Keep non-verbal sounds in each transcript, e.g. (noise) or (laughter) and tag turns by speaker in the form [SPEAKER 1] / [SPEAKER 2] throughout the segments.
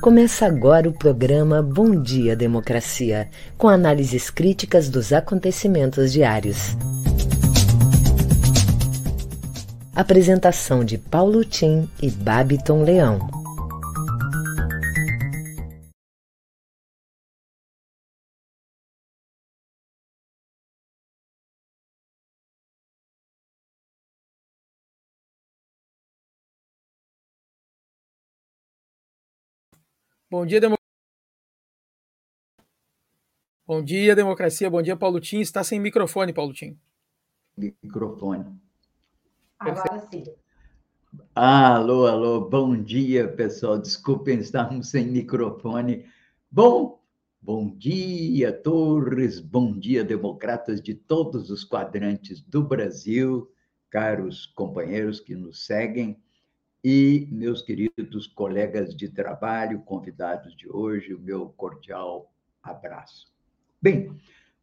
[SPEAKER 1] Começa agora o programa Bom Dia Democracia, com análises críticas dos acontecimentos diários. Apresentação de Paulo Tim e Babiton Leão.
[SPEAKER 2] Bom dia, democracia. Bom dia, democracia. Bom dia, Paulo Tim. Está sem microfone, Paulo Tim.
[SPEAKER 3] Microfone.
[SPEAKER 4] Agora sim.
[SPEAKER 3] Alô, alô, bom dia, pessoal. Desculpem, estamos sem microfone. Bom, bom dia, Torres, bom dia, democratas de todos os quadrantes do Brasil, caros companheiros que nos seguem e meus queridos colegas de trabalho, convidados de hoje, o meu cordial abraço. Bem,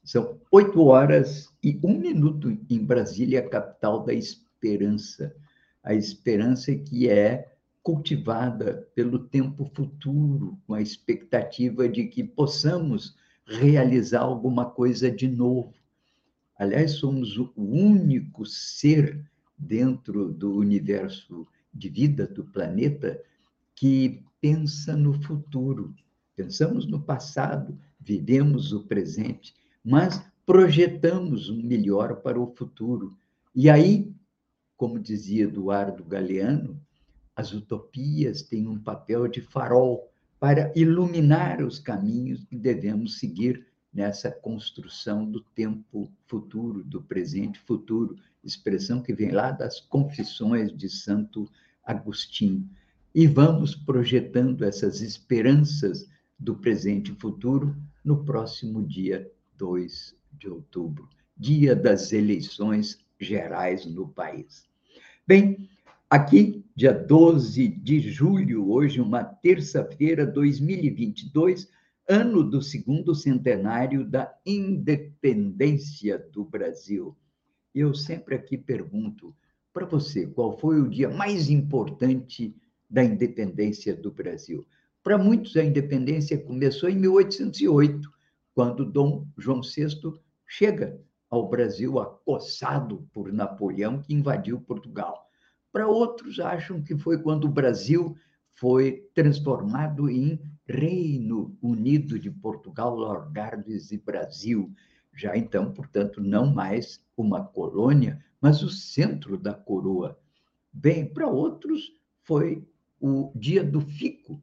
[SPEAKER 3] são oito horas e um minuto em Brasília, capital da esperança. A esperança que é cultivada pelo tempo futuro, com a expectativa de que possamos realizar alguma coisa de novo. Aliás, somos o único ser dentro do universo de vida do planeta que pensa no futuro. Pensamos no passado, vivemos o presente, mas projetamos um melhor para o futuro. E aí, como dizia Eduardo Galeano, as utopias têm um papel de farol para iluminar os caminhos que devemos seguir nessa construção do tempo futuro, do presente futuro, expressão que vem lá das confissões de Santo Agostinho. E vamos projetando essas esperanças do presente e futuro no próximo dia 2 de outubro, dia das eleições gerais no país. Bem, aqui, dia 12 de julho, hoje, uma terça-feira, 2022, ano do segundo centenário da independência do Brasil. Eu sempre aqui pergunto, para você, qual foi o dia mais importante da independência do Brasil? Para muitos, a independência começou em 1808, quando Dom João VI chega ao Brasil acossado por Napoleão, que invadiu Portugal. Para outros, acham que foi quando o Brasil foi transformado em Reino Unido de Portugal, Lorgardes e Brasil. Já então, portanto, não mais uma colônia, mas o centro da coroa. Bem, para outros foi o dia do fico,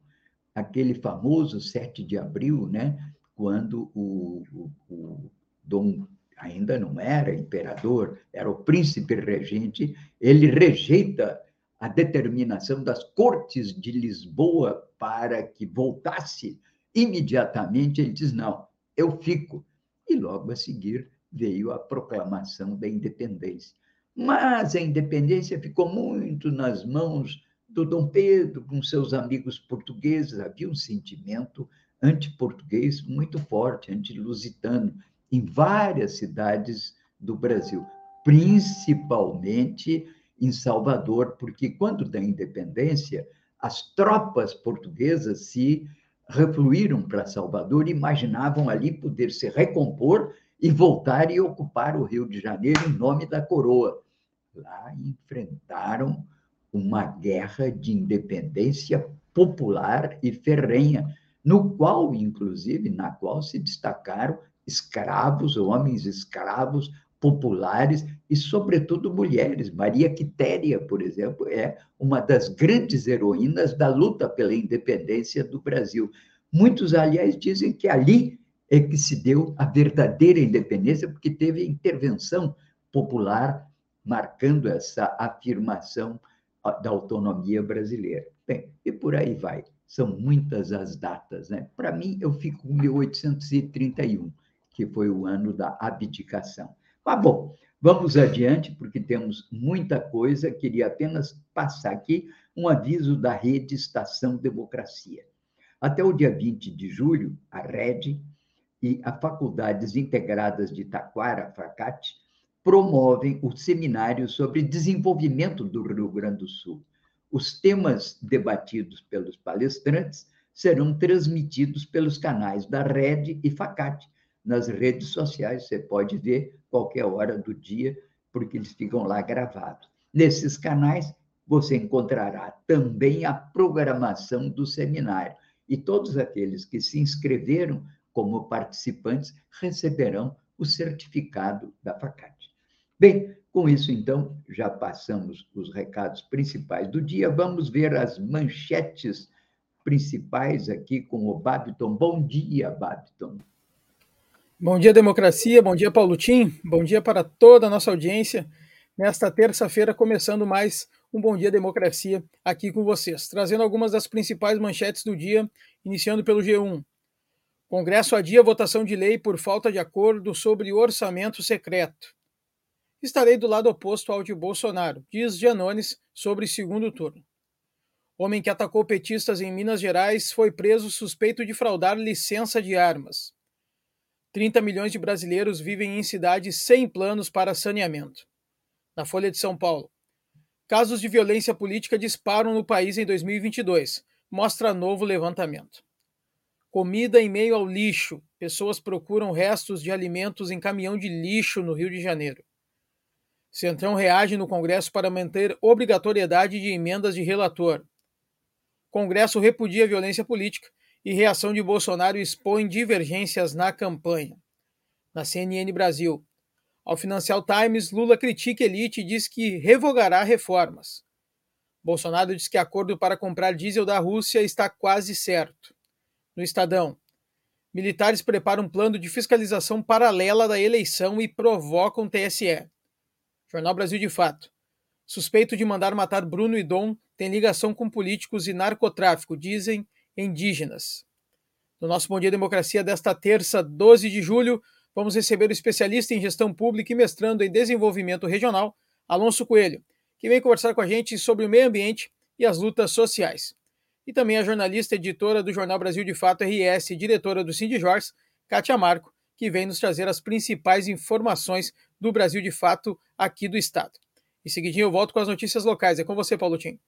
[SPEAKER 3] aquele famoso 7 de abril, né? quando o, o, o Dom ainda não era imperador, era o príncipe regente, ele rejeita a determinação das cortes de Lisboa para que voltasse imediatamente. Ele diz: não, eu fico. E logo a seguir veio a proclamação da independência. Mas a independência ficou muito nas mãos do Dom Pedro, com seus amigos portugueses. Havia um sentimento anti-português muito forte, anti-lusitano, em várias cidades do Brasil, principalmente em Salvador, porque quando da independência, as tropas portuguesas se refluíram para Salvador, imaginavam ali poder se recompor e voltar e ocupar o Rio de Janeiro em nome da coroa lá enfrentaram uma guerra de independência popular e ferrenha, no qual, inclusive, na qual se destacaram escravos, homens escravos, populares e, sobretudo, mulheres. Maria Quitéria, por exemplo, é uma das grandes heroínas da luta pela independência do Brasil. Muitos, aliás, dizem que ali é que se deu a verdadeira independência, porque teve intervenção popular marcando essa afirmação da autonomia brasileira. Bem, e por aí vai. São muitas as datas, né? Para mim, eu fico com 1831, que foi o ano da abdicação. Mas, bom, vamos adiante, porque temos muita coisa. Queria apenas passar aqui um aviso da rede Estação Democracia. Até o dia 20 de julho, a RED e a Faculdades Integradas de Taquara, FACAT, promovem o seminário sobre desenvolvimento do Rio Grande do Sul. Os temas debatidos pelos palestrantes serão transmitidos pelos canais da Rede e Facate nas redes sociais. Você pode ver qualquer hora do dia, porque eles ficam lá gravados. Nesses canais, você encontrará também a programação do seminário. E todos aqueles que se inscreveram como participantes receberão o certificado da Facate. Bem, com isso, então, já passamos os recados principais do dia. Vamos ver as manchetes principais aqui com o Babiton. Bom dia, Babiton.
[SPEAKER 2] Bom dia, democracia. Bom dia, Paulo Tim. Bom dia para toda a nossa audiência. Nesta terça-feira, começando mais um Bom Dia Democracia aqui com vocês, trazendo algumas das principais manchetes do dia, iniciando pelo G1. Congresso adia votação de lei por falta de acordo sobre orçamento secreto. Estarei do lado oposto ao de Bolsonaro, diz Janones sobre segundo turno. Homem que atacou petistas em Minas Gerais foi preso suspeito de fraudar licença de armas. 30 milhões de brasileiros vivem em cidades sem planos para saneamento. Na Folha de São Paulo. Casos de violência política disparam no país em 2022, mostra novo levantamento. Comida em meio ao lixo. Pessoas procuram restos de alimentos em caminhão de lixo no Rio de Janeiro. Centrão reage no Congresso para manter obrigatoriedade de emendas de relator. Congresso repudia violência política e reação de Bolsonaro expõe divergências na campanha. Na CNN Brasil. Ao Financial Times, Lula critica elite e diz que revogará reformas. Bolsonaro diz que acordo para comprar diesel da Rússia está quase certo. No Estadão. Militares preparam um plano de fiscalização paralela da eleição e provocam TSE. Jornal Brasil de Fato. Suspeito de mandar matar Bruno e Dom tem ligação com políticos e narcotráfico, dizem indígenas. No nosso Bom Dia Democracia desta terça, 12 de julho, vamos receber o especialista em gestão pública e mestrando em desenvolvimento regional, Alonso Coelho, que vem conversar com a gente sobre o meio ambiente e as lutas sociais. E também a jornalista editora do Jornal Brasil de Fato RS diretora do Cindy Jorge, Kátia Marco, que vem nos trazer as principais informações do Brasil de Fato aqui do Estado. Em seguidinho eu volto com as notícias locais. É com você, Paulo Tim.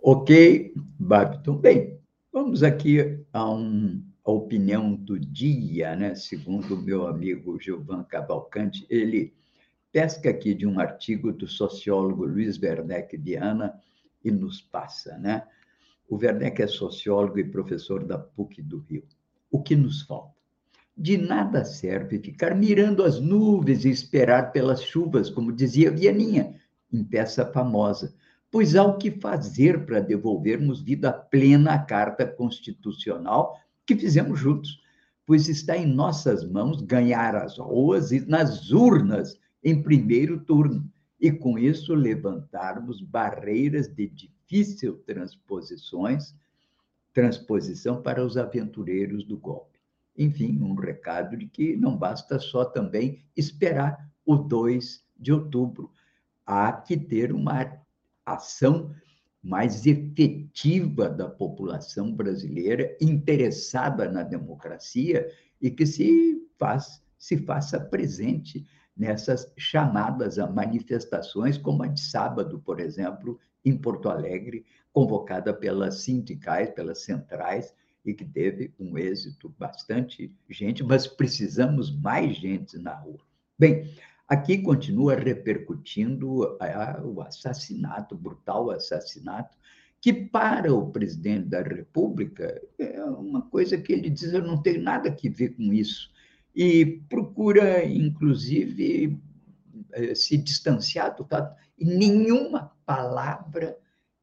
[SPEAKER 3] Ok, Babiton. Bem, vamos aqui a, um, a opinião do dia, né? segundo o meu amigo Gilvan Cavalcante, ele pesca aqui de um artigo do sociólogo Luiz Werneck Viana e nos passa. Né? O Werneck é sociólogo e professor da PUC do Rio. O que nos falta? De nada serve ficar mirando as nuvens e esperar pelas chuvas, como dizia Vianinha, em peça famosa pois há o que fazer para devolvermos vida plena à Carta Constitucional que fizemos juntos, pois está em nossas mãos ganhar as ruas e nas urnas em primeiro turno, e com isso levantarmos barreiras de difícil transposições, transposição para os aventureiros do golpe. Enfim, um recado de que não basta só também esperar o 2 de outubro. Há que ter uma ação mais efetiva da população brasileira interessada na democracia e que se faz se faça presente nessas chamadas a manifestações como a de sábado, por exemplo, em Porto Alegre, convocada pelas sindicais, pelas centrais e que teve um êxito bastante gente, mas precisamos mais gente na rua. Bem, Aqui continua repercutindo o assassinato, brutal assassinato, que para o presidente da República é uma coisa que ele diz: eu não tenho nada a ver com isso. E procura, inclusive, eh, se distanciar do fato, nenhuma palavra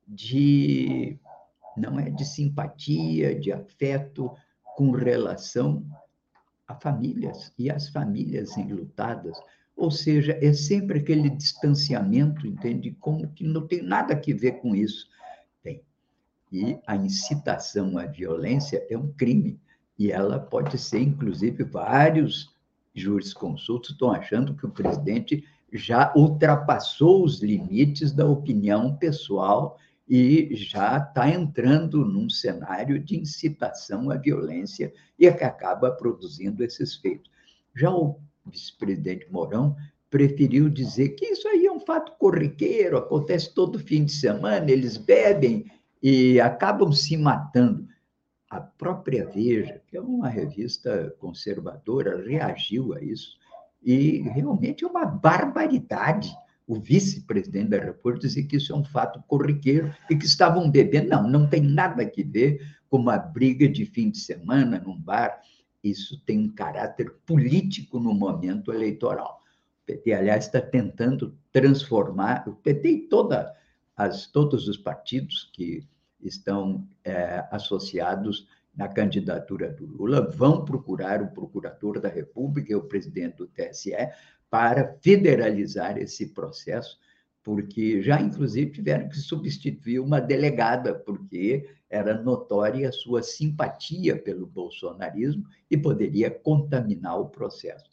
[SPEAKER 3] de não é de simpatia, de afeto com relação a famílias e as famílias enlutadas ou seja, é sempre aquele distanciamento, entende? Como que não tem nada a ver com isso. Tem. E a incitação à violência é um crime. E ela pode ser, inclusive, vários jurisconsultos estão achando que o presidente já ultrapassou os limites da opinião pessoal e já está entrando num cenário de incitação à violência e é que acaba produzindo esses feitos. Já o vice-presidente Mourão, preferiu dizer que isso aí é um fato corriqueiro, acontece todo fim de semana, eles bebem e acabam se matando. a própria Veja, que é uma revista conservadora, reagiu a isso. E realmente é uma barbaridade o vice-presidente da República dizer que isso é um fato corriqueiro e que estavam bebendo. Não, não tem nada a ver com uma briga de fim de semana num bar. Isso tem um caráter político no momento eleitoral. O PT, aliás, está tentando transformar, o PT e toda as, todos os partidos que estão é, associados na candidatura do Lula vão procurar o procurador da República e o presidente do TSE para federalizar esse processo, porque já, inclusive, tiveram que substituir uma delegada, porque era notória a sua simpatia pelo bolsonarismo e poderia contaminar o processo.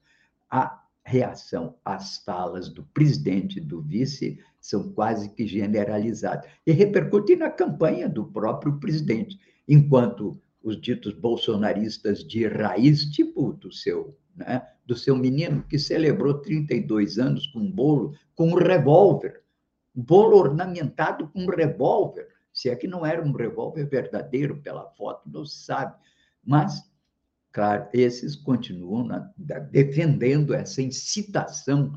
[SPEAKER 3] A reação às falas do presidente e do vice são quase que generalizadas e repercutem na campanha do próprio presidente, enquanto os ditos bolsonaristas de raiz, tipo do seu né, do seu menino, que celebrou 32 anos com um bolo, com um revólver. Um bolo ornamentado com um revólver. Se é que não era um revólver verdadeiro pela foto, não se sabe. Mas, claro, esses continuam na, defendendo essa incitação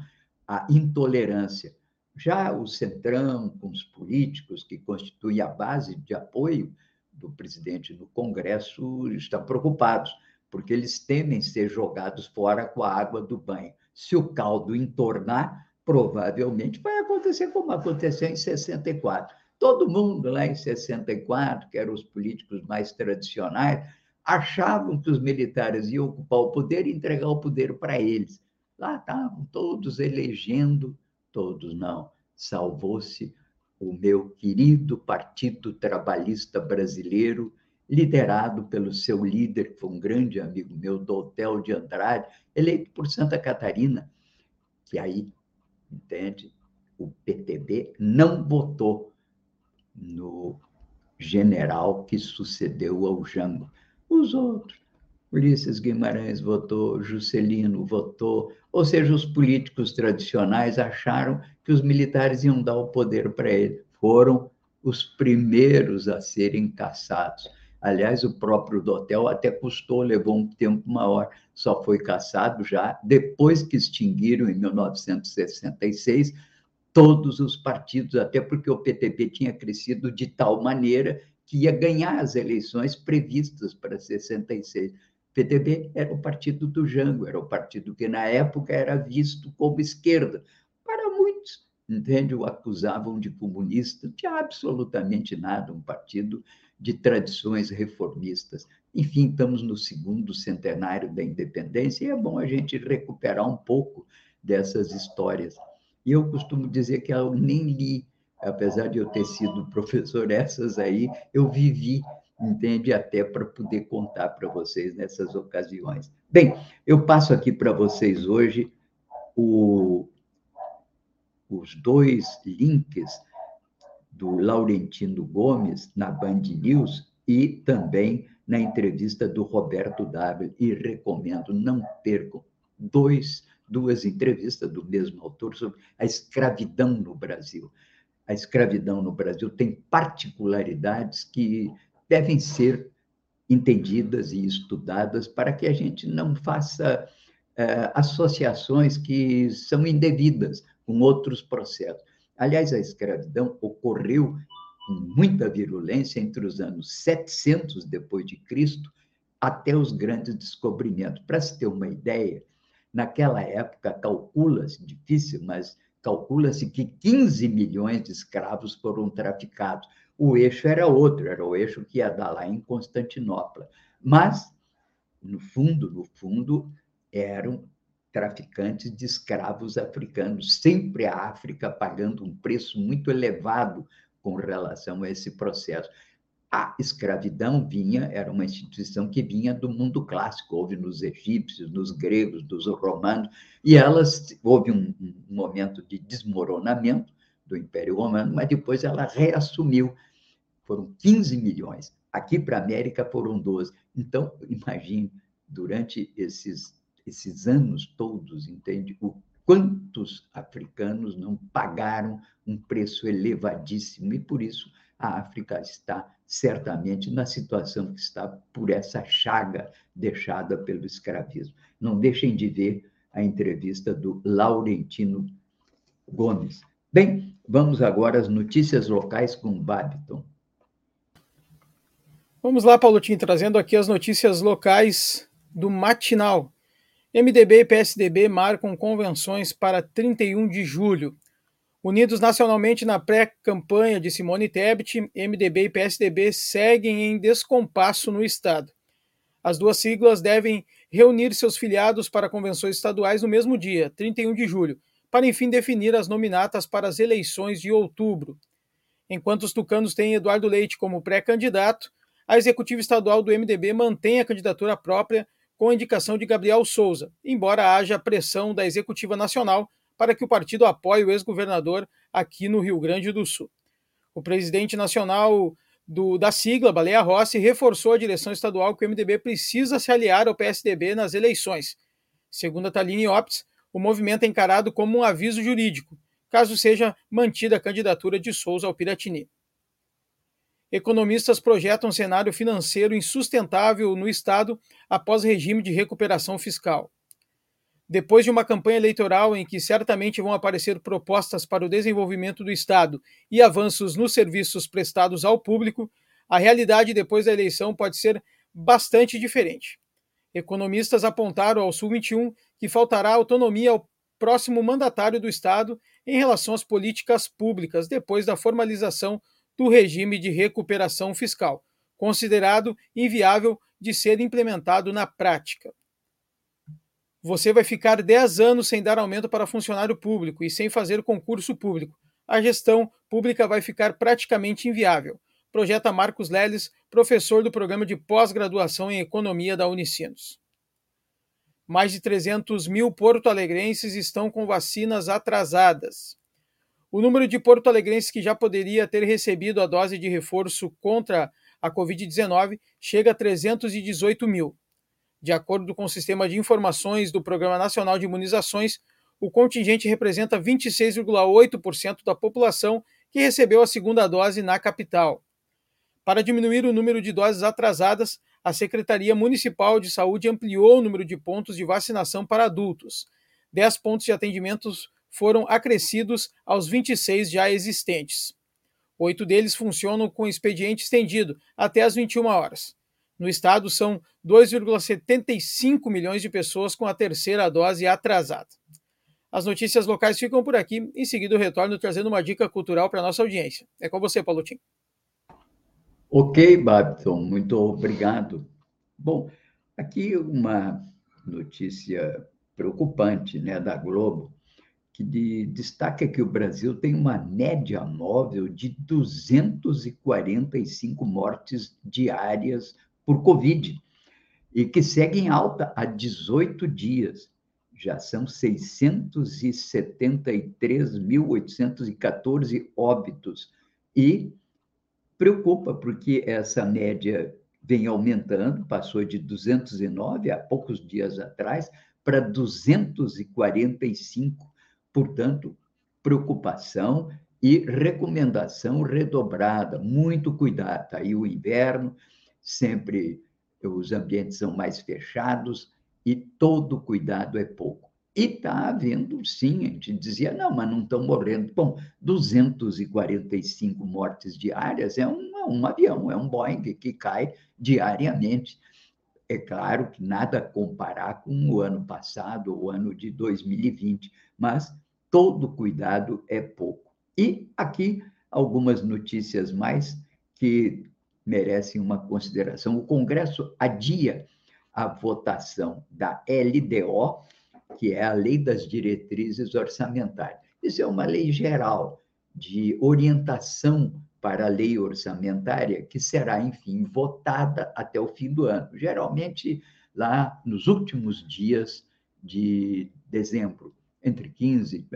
[SPEAKER 3] à intolerância. Já o Centrão, com os políticos que constituem a base de apoio do presidente no Congresso, estão preocupados porque eles temem ser jogados fora com a água do banho. Se o caldo entornar, provavelmente vai acontecer como aconteceu em 64. Todo mundo lá em 64, que eram os políticos mais tradicionais, achavam que os militares iam ocupar o poder e entregar o poder para eles. Lá estavam todos elegendo, todos não. Salvou-se o meu querido Partido Trabalhista Brasileiro, liderado pelo seu líder, que foi um grande amigo meu, do Hotel de Andrade, eleito por Santa Catarina, que aí, entende, o PTB não votou no general que sucedeu ao Jango. Os outros, Ulisses Guimarães votou, Juscelino votou, ou seja, os políticos tradicionais acharam que os militares iam dar o poder para ele. Foram os primeiros a serem caçados. Aliás, o próprio do hotel até custou, levou um tempo maior, só foi caçado já depois que extinguiram, em 1966, todos os partidos, até porque o PTB tinha crescido de tal maneira que ia ganhar as eleições previstas para 66. PTB era o partido do Jango, era o partido que na época era visto como esquerda. Para muitos, entende, o acusavam de comunista, tinha absolutamente nada, um partido de tradições reformistas. Enfim, estamos no segundo centenário da independência e é bom a gente recuperar um pouco dessas histórias. E eu costumo dizer que eu nem li, apesar de eu ter sido professor, (laughs) essas aí eu vivi, entende? Até para poder contar para vocês nessas ocasiões. Bem, eu passo aqui para vocês hoje o, os dois links do Laurentino Gomes na Band News e também na entrevista do Roberto W. E recomendo, não percam, dois, duas entrevistas do mesmo autor sobre a escravidão no Brasil. A escravidão no Brasil tem particularidades que devem ser entendidas e estudadas para que a gente não faça é, associações que são indevidas com outros processos. Aliás, a escravidão ocorreu com muita virulência entre os anos 700 depois de Cristo até os grandes descobrimentos. Para se ter uma ideia, naquela época calcula-se, difícil, mas calcula-se que 15 milhões de escravos foram traficados. O eixo era outro, era o eixo que ia dar lá em Constantinopla. Mas, no fundo, no fundo, eram traficantes de escravos africanos, sempre a África pagando um preço muito elevado com relação a esse processo. A escravidão vinha, era uma instituição que vinha do mundo clássico, houve nos egípcios, nos gregos, dos romanos, e elas houve um, um momento de desmoronamento do Império Romano, mas depois ela reassumiu. Foram 15 milhões. Aqui para a América foram 12. Então, imagine, durante esses esses anos todos, entende? O quantos africanos não pagaram um preço elevadíssimo e por isso a África está certamente na situação que está por essa chaga deixada pelo escravismo. Não deixem de ver a entrevista do Laurentino Gomes. Bem, vamos agora às notícias locais com Babiton.
[SPEAKER 2] Vamos lá, Paulotinho, trazendo aqui as notícias locais do matinal. MDB e PSDB marcam convenções para 31 de julho. Unidos nacionalmente na pré-campanha de Simone Tebet, MDB e PSDB seguem em descompasso no Estado. As duas siglas devem reunir seus filiados para convenções estaduais no mesmo dia, 31 de julho, para enfim definir as nominatas para as eleições de outubro. Enquanto os tucanos têm Eduardo Leite como pré-candidato, a executiva estadual do MDB mantém a candidatura própria com a indicação de Gabriel Souza, embora haja pressão da executiva nacional para que o partido apoie o ex-governador aqui no Rio Grande do Sul. O presidente nacional do, da sigla, Baleia Rossi, reforçou a direção estadual que o MDB precisa se aliar ao PSDB nas eleições. Segundo a Taline Optes, o movimento é encarado como um aviso jurídico, caso seja mantida a candidatura de Souza ao Piratini. Economistas projetam um cenário financeiro insustentável no Estado após regime de recuperação fiscal. Depois de uma campanha eleitoral em que certamente vão aparecer propostas para o desenvolvimento do Estado e avanços nos serviços prestados ao público, a realidade depois da eleição pode ser bastante diferente. Economistas apontaram ao Sul 21 que faltará autonomia ao próximo mandatário do Estado em relação às políticas públicas depois da formalização do regime de recuperação fiscal, considerado inviável de ser implementado na prática. Você vai ficar 10 anos sem dar aumento para funcionário público e sem fazer concurso público. A gestão pública vai ficar praticamente inviável. Projeta Marcos Leles, professor do programa de pós-graduação em economia da Unicinos. Mais de 300 mil porto-alegrenses estão com vacinas atrasadas. O número de porto-alegrenses que já poderia ter recebido a dose de reforço contra a Covid-19 chega a 318 mil. De acordo com o sistema de informações do Programa Nacional de Imunizações, o contingente representa 26,8% da população que recebeu a segunda dose na capital. Para diminuir o número de doses atrasadas, a Secretaria Municipal de Saúde ampliou o número de pontos de vacinação para adultos. 10 pontos de atendimentos foram acrescidos aos 26 já existentes. Oito deles funcionam com expediente estendido até às 21 horas. No estado, são 2,75 milhões de pessoas com a terceira dose atrasada. As notícias locais ficam por aqui. Em seguida, eu retorno trazendo uma dica cultural para a nossa audiência. É com você, Paulo Tim.
[SPEAKER 3] Ok, Babson, muito obrigado. Bom, aqui uma notícia preocupante né, da Globo, que de, destaca que o Brasil tem uma média móvel de 245 mortes diárias por Covid, e que segue em alta há 18 dias. Já são 673.814 óbitos. E preocupa, porque essa média vem aumentando, passou de 209 há poucos dias atrás para 245. Portanto, preocupação e recomendação redobrada. Muito cuidado. Aí o inverno, sempre os ambientes são mais fechados e todo cuidado é pouco. E está havendo, sim, a gente dizia, não, mas não estão morrendo. Bom, 245 mortes diárias é um, é um avião, é um Boeing que cai diariamente. É claro que nada comparar com o ano passado, o ano de 2020, mas todo cuidado é pouco. E aqui algumas notícias mais que merecem uma consideração. O Congresso adia a votação da LDO, que é a Lei das Diretrizes Orçamentárias. Isso é uma lei geral de orientação para a lei orçamentária, que será, enfim, votada até o fim do ano, geralmente lá nos últimos dias de dezembro entre 15,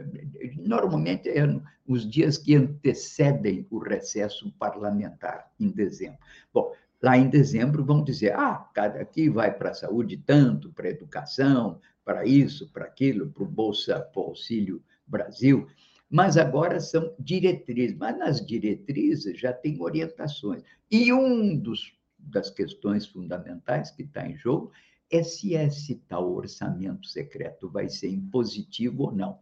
[SPEAKER 3] normalmente é os dias que antecedem o recesso parlamentar, em dezembro. Bom, lá em dezembro vão dizer, ah, cada aqui vai para a saúde tanto, para a educação, para isso, para aquilo, para o Bolsa para o Auxílio Brasil, mas agora são diretrizes. Mas nas diretrizes já tem orientações. E um dos das questões fundamentais que está em jogo se esse tal orçamento secreto vai ser impositivo ou não.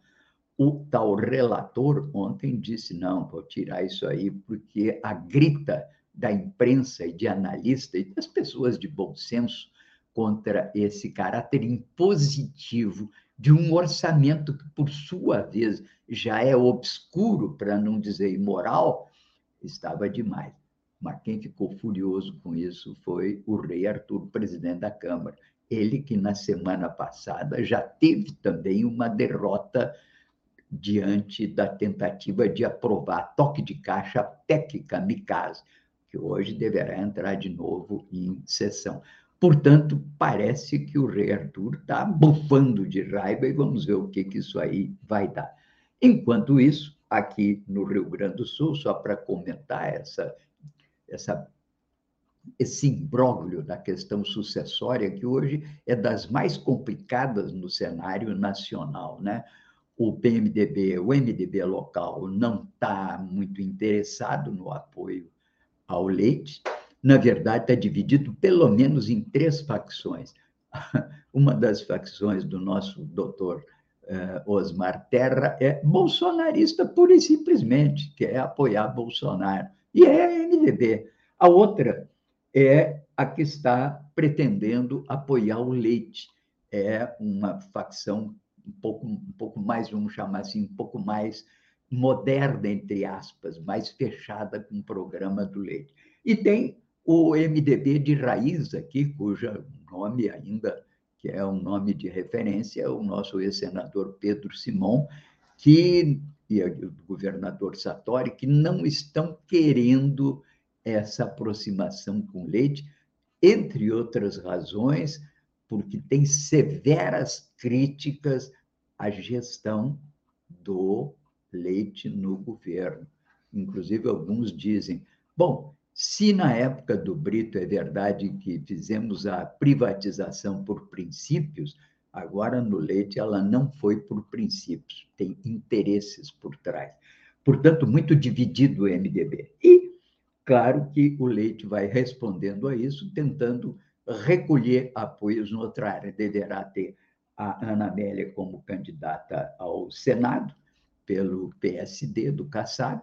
[SPEAKER 3] O tal relator ontem disse: não, vou tirar isso aí, porque a grita da imprensa e de analistas e das pessoas de bom senso contra esse caráter impositivo de um orçamento que, por sua vez, já é obscuro, para não dizer imoral, estava demais. Mas quem ficou furioso com isso foi o rei Arthur, presidente da Câmara. Ele que, na semana passada, já teve também uma derrota diante da tentativa de aprovar toque de caixa técnica Mikasa, que hoje deverá entrar de novo em sessão. Portanto, parece que o rei Arthur está bufando de raiva e vamos ver o que, que isso aí vai dar. Enquanto isso, aqui no Rio Grande do Sul, só para comentar essa, essa, esse imbróglio da questão sucessória, que hoje é das mais complicadas no cenário nacional, né? o PMDB, o MDB local, não está muito interessado no apoio ao leite. Na verdade, está dividido pelo menos em três facções. (laughs) Uma das facções do nosso doutor uh, Osmar Terra é bolsonarista pura e simplesmente, quer apoiar Bolsonaro. E é MDB. A outra é a que está pretendendo apoiar o leite. É uma facção um pouco, um pouco mais, vamos chamar assim, um pouco mais moderna, entre aspas, mais fechada com o programa do leite. E tem o MDB de raiz aqui, cujo nome ainda, que é um nome de referência, o nosso ex-senador Pedro Simon, que, e o governador Sartori, que não estão querendo essa aproximação com leite, entre outras razões, porque tem severas críticas à gestão do leite no governo. Inclusive, alguns dizem: bom, se na época do Brito é verdade que fizemos a privatização por princípios, agora no leite ela não foi por princípios, tem interesses por trás. Portanto, muito dividido o MDB. E, claro que o leite vai respondendo a isso, tentando recolher apoios noutra área. Deverá ter a Ana Amélia como candidata ao Senado, pelo PSD do Kassab,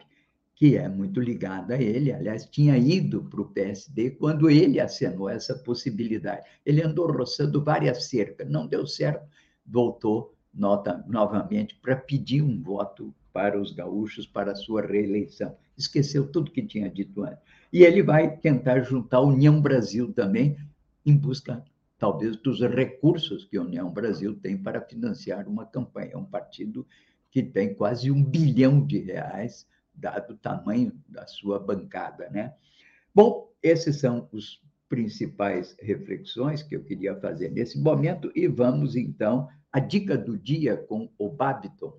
[SPEAKER 3] que é muito ligada a ele. Aliás, tinha ido para o PSD quando ele acenou essa possibilidade. Ele andou roçando várias cercas, não deu certo, voltou nota, novamente para pedir um voto para os gaúchos para a sua reeleição. Esqueceu tudo que tinha dito antes. E ele vai tentar juntar a União Brasil também, em busca, talvez, dos recursos que a União Brasil tem para financiar uma campanha. Um partido que tem quase um bilhão de reais, dado o tamanho da sua bancada. Né? Bom, esses são os principais reflexões que eu queria fazer nesse momento e vamos então à dica do dia com o Babiton.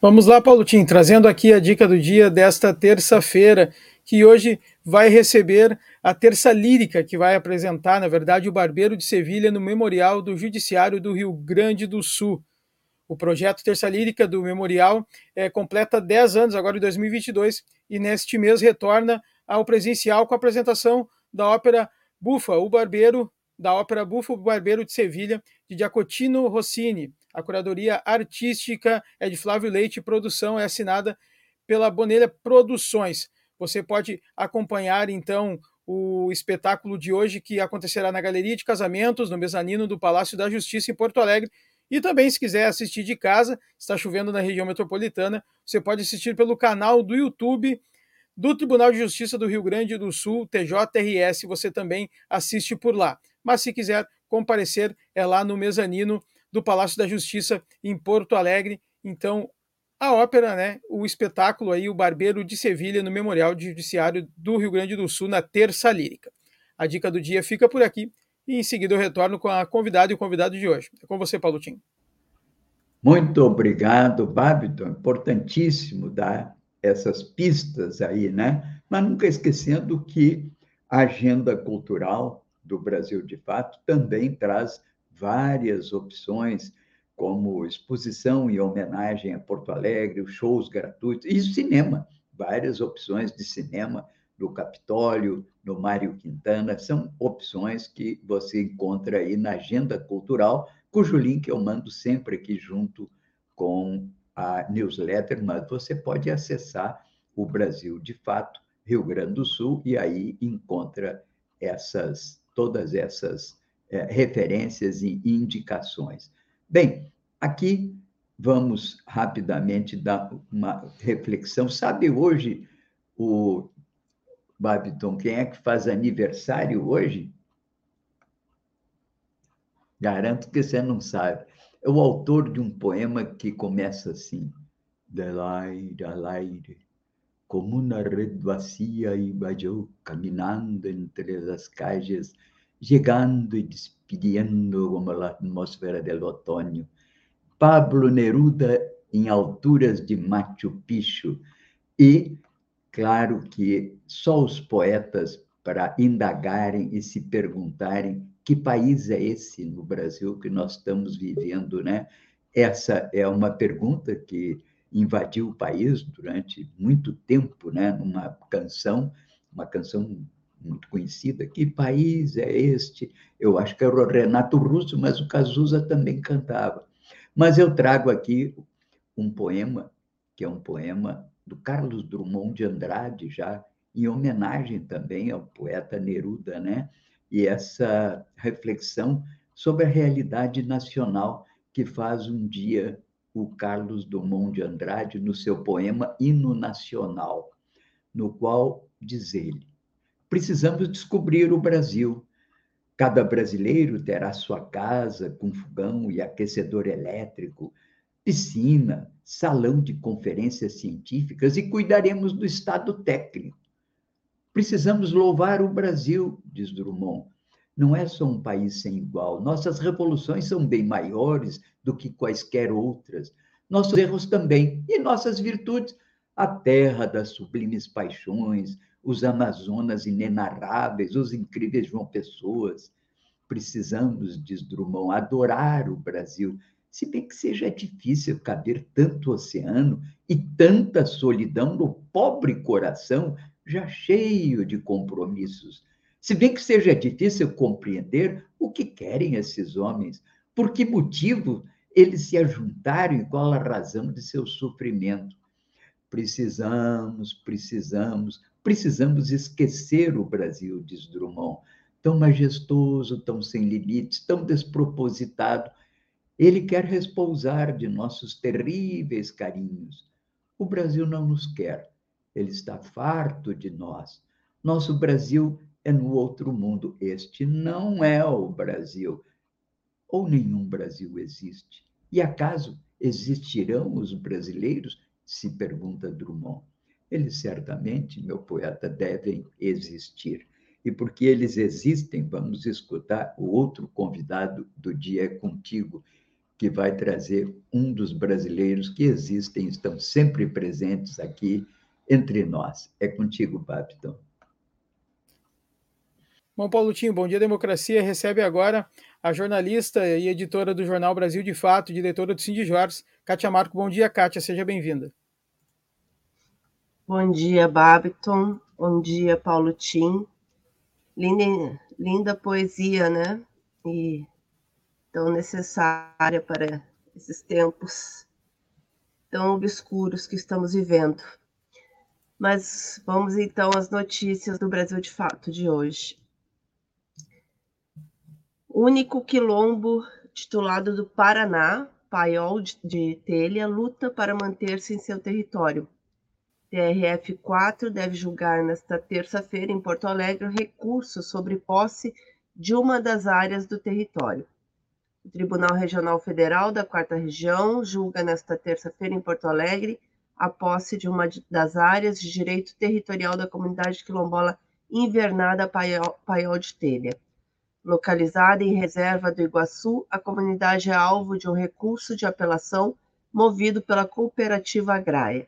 [SPEAKER 2] Vamos lá, Paulo Tim, trazendo aqui a dica do dia desta terça-feira, que hoje vai receber a terça lírica que vai apresentar, na verdade, o Barbeiro de Sevilha no Memorial do Judiciário do Rio Grande do Sul. O projeto Terça Lírica do Memorial é, completa 10 anos, agora em 2022, e neste mês retorna ao presencial com a apresentação da ópera Bufa, o Barbeiro, da ópera Bufa, o Barbeiro de Sevilha, de Giacotino Rossini. A curadoria artística é de Flávio Leite, produção é assinada pela Bonelha Produções. Você pode acompanhar, então, o espetáculo de hoje que acontecerá na Galeria de Casamentos, no mezanino do Palácio da Justiça em Porto Alegre. E também, se quiser assistir de casa, está chovendo na região metropolitana, você pode assistir pelo canal do YouTube do Tribunal de Justiça do Rio Grande do Sul, TJRS, você também assiste por lá. Mas se quiser comparecer, é lá no mezanino do Palácio da Justiça em Porto Alegre. Então, a ópera, né, o espetáculo aí, o Barbeiro de Sevilha, no Memorial Judiciário do Rio Grande do Sul, na Terça Lírica. A dica do dia fica por aqui e em seguida eu retorno com a convidada e o convidado de hoje. É com você, Paulo Tim.
[SPEAKER 3] Muito obrigado, Babiton. Importantíssimo dar essas pistas aí, né? Mas nunca esquecendo que a agenda cultural do Brasil de Fato também traz várias opções como exposição e homenagem a Porto Alegre, shows gratuitos e cinema, várias opções de cinema no Capitólio, no Mário Quintana, são opções que você encontra aí na agenda cultural, cujo link eu mando sempre aqui junto com a newsletter, mas você pode acessar o Brasil de Fato, Rio Grande do Sul, e aí encontra essas todas essas é, referências e indicações. Bem, aqui vamos rapidamente dar uma reflexão. Sabe hoje o Babiton, quem é que faz aniversário hoje? Garanto que você não sabe. É o autor de um poema que começa assim: Delaire, alaire, como uma rede vazia e eu caminhando entre as caixas, chegando e despedindo como a atmosfera do outono. Pablo Neruda em alturas de Machu Picchu e claro que só os poetas para indagarem e se perguntarem que país é esse no Brasil que nós estamos vivendo, né? Essa é uma pergunta que invadiu o país durante muito tempo, né? Numa canção, uma canção muito conhecida. Que país é este? Eu acho que era o Renato Russo, mas o Cazuza também cantava. Mas eu trago aqui um poema, que é um poema do Carlos Drummond de Andrade, já em homenagem também ao poeta Neruda, né? E essa reflexão sobre a realidade nacional que faz um dia o Carlos Drummond de Andrade no seu poema Hino Nacional, no qual diz ele: Precisamos descobrir o Brasil. Cada brasileiro terá sua casa com fogão e aquecedor elétrico, piscina, salão de conferências científicas e cuidaremos do estado técnico. Precisamos louvar o Brasil, diz Drummond. Não é só um país sem igual. Nossas revoluções são bem maiores do que quaisquer outras. Nossos erros também e nossas virtudes. A terra das sublimes paixões, os Amazonas inenarráveis, os incríveis João Pessoas. Precisamos, diz Drummond, adorar o Brasil, se bem que seja difícil caber tanto oceano e tanta solidão no pobre coração já cheio de compromissos. Se bem que seja difícil compreender o que querem esses homens, por que motivo eles se ajuntaram e qual a razão de seu sofrimento. Precisamos, precisamos, precisamos esquecer o Brasil, diz Drummond, tão majestoso, tão sem limites, tão despropositado. Ele quer respousar de nossos terríveis carinhos. O Brasil não nos quer, ele está farto de nós. Nosso Brasil é no outro mundo. Este não é o Brasil. Ou nenhum Brasil existe. E acaso existirão os brasileiros? Se pergunta Drummond. Eles certamente, meu poeta, devem existir. E porque eles existem, vamos escutar o outro convidado do dia é contigo, que vai trazer um dos brasileiros que existem, estão sempre presentes aqui entre nós. É contigo, Babton.
[SPEAKER 2] Bom, Paulo Tinho, Bom Dia Democracia recebe agora a jornalista e editora do Jornal Brasil de Fato, diretora do Cindy Jorge, Kátia Marco. Bom dia, Kátia, seja bem-vinda.
[SPEAKER 5] Bom dia, Babiton. Bom dia, Paulo Tim. Linda, linda poesia, né? E tão necessária para esses tempos tão obscuros que estamos vivendo. Mas vamos então às notícias do Brasil de Fato de hoje. Único quilombo titulado do Paraná, Paiol de Telha, luta para manter-se em seu território. TRF4 deve julgar nesta terça-feira em Porto Alegre recurso sobre posse de uma das áreas do território. O Tribunal Regional Federal da Quarta Região julga nesta terça-feira em Porto Alegre a posse de uma das áreas de direito territorial da comunidade quilombola invernada Paiol de Telha. Localizada em reserva do Iguaçu, a comunidade é alvo de um recurso de apelação movido pela cooperativa agrária.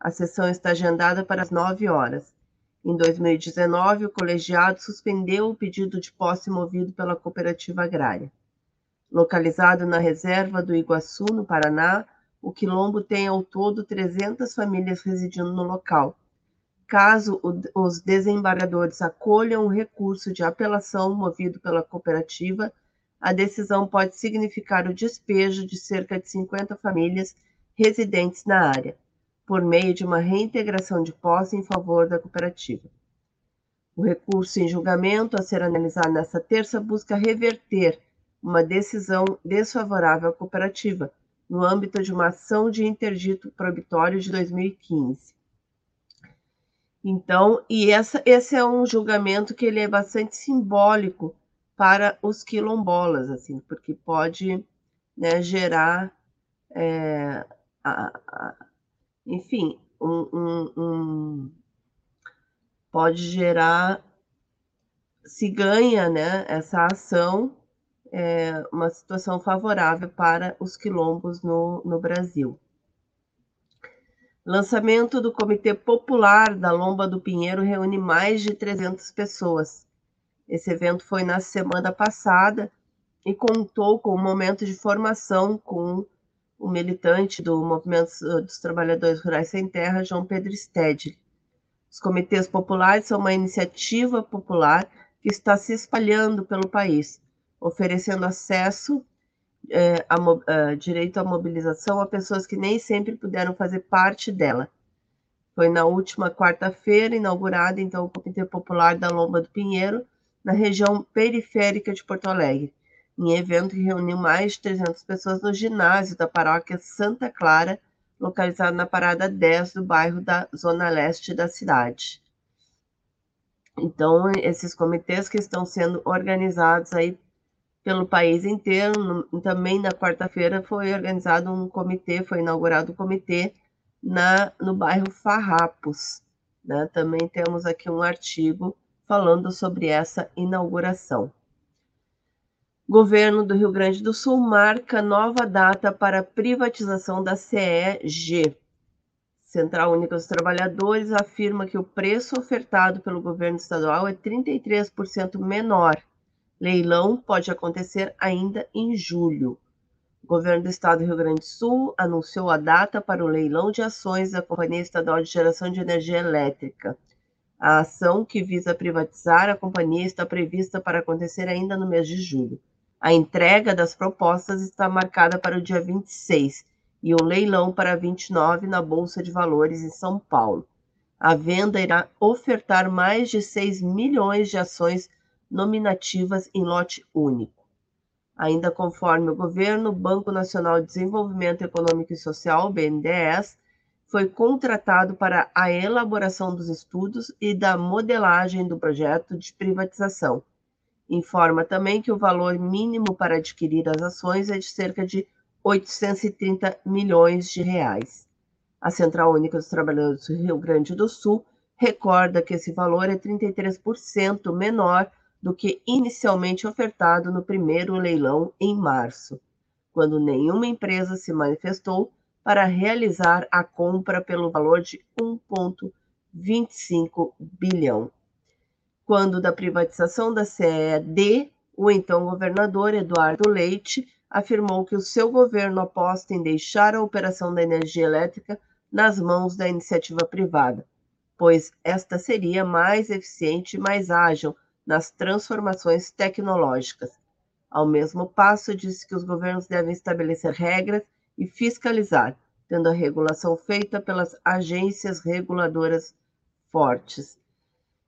[SPEAKER 5] A sessão está agendada para as 9 horas. Em 2019, o colegiado suspendeu o pedido de posse movido pela cooperativa agrária. Localizado na reserva do Iguaçu, no Paraná, o quilombo tem ao todo 300 famílias residindo no local. Caso os desembargadores acolham o recurso de apelação movido pela cooperativa, a decisão pode significar o despejo de cerca de 50 famílias residentes na área, por meio de uma reintegração de posse em favor da cooperativa. O recurso em julgamento a ser analisado nesta terça busca reverter uma decisão desfavorável à cooperativa, no âmbito de uma ação de interdito proibitório de 2015. Então, e essa, esse é um julgamento que ele é bastante simbólico para os quilombolas, assim, porque pode né, gerar, é, a, a, enfim, um, um, um, pode gerar, se ganha né, essa ação, é, uma situação favorável para os quilombos no, no Brasil. Lançamento do Comitê Popular da Lomba do Pinheiro reúne mais de 300 pessoas. Esse evento foi na semana passada e contou com um momento de formação com o militante do Movimento dos Trabalhadores Rurais Sem Terra, João Pedro Stedley. Os comitês populares são uma iniciativa popular que está se espalhando pelo país, oferecendo acesso é, a, a, direito à mobilização a pessoas que nem sempre puderam fazer parte dela. Foi na última quarta-feira inaugurado então o Comitê Popular da Lomba do Pinheiro, na região periférica de Porto Alegre, em evento que reuniu mais de 300 pessoas no ginásio da paróquia Santa Clara, localizado na parada 10 do bairro da Zona Leste da cidade. Então, esses comitês que estão sendo organizados aí pelo país inteiro. Também na quarta-feira foi organizado um comitê, foi inaugurado um comitê na, no bairro Farrapos. Né? Também temos aqui um artigo falando sobre essa inauguração. Governo do Rio Grande do Sul marca nova data para privatização da CEG. Central Única dos Trabalhadores afirma que o preço ofertado pelo governo estadual é 33% menor Leilão pode acontecer ainda em julho. O governo do estado do Rio Grande do Sul anunciou a data para o leilão de ações da Companhia Estadual de Geração de Energia Elétrica. A ação que visa privatizar a companhia está prevista para acontecer ainda no mês de julho. A entrega das propostas está marcada para o dia 26 e o leilão para 29 na Bolsa de Valores em São Paulo. A venda irá ofertar mais de 6 milhões de ações nominativas em lote único. Ainda conforme o governo, o Banco Nacional de Desenvolvimento Econômico e Social, BNDES, foi contratado para a elaboração dos estudos e da modelagem do projeto de privatização. Informa também que o valor mínimo para adquirir as ações é de cerca de 830 milhões de reais. A Central Única dos Trabalhadores do Rio Grande do Sul recorda que esse valor é 33% menor do que inicialmente ofertado no primeiro leilão em março, quando nenhuma empresa se manifestou para realizar a compra pelo valor de 1,25 bilhão. Quando da privatização da CED, o então governador Eduardo Leite afirmou que o seu governo aposta em deixar a operação da energia elétrica nas mãos da iniciativa privada, pois esta seria mais eficiente e mais ágil nas transformações tecnológicas. Ao mesmo passo, disse que os governos devem estabelecer regras e fiscalizar, tendo a regulação feita pelas agências reguladoras fortes.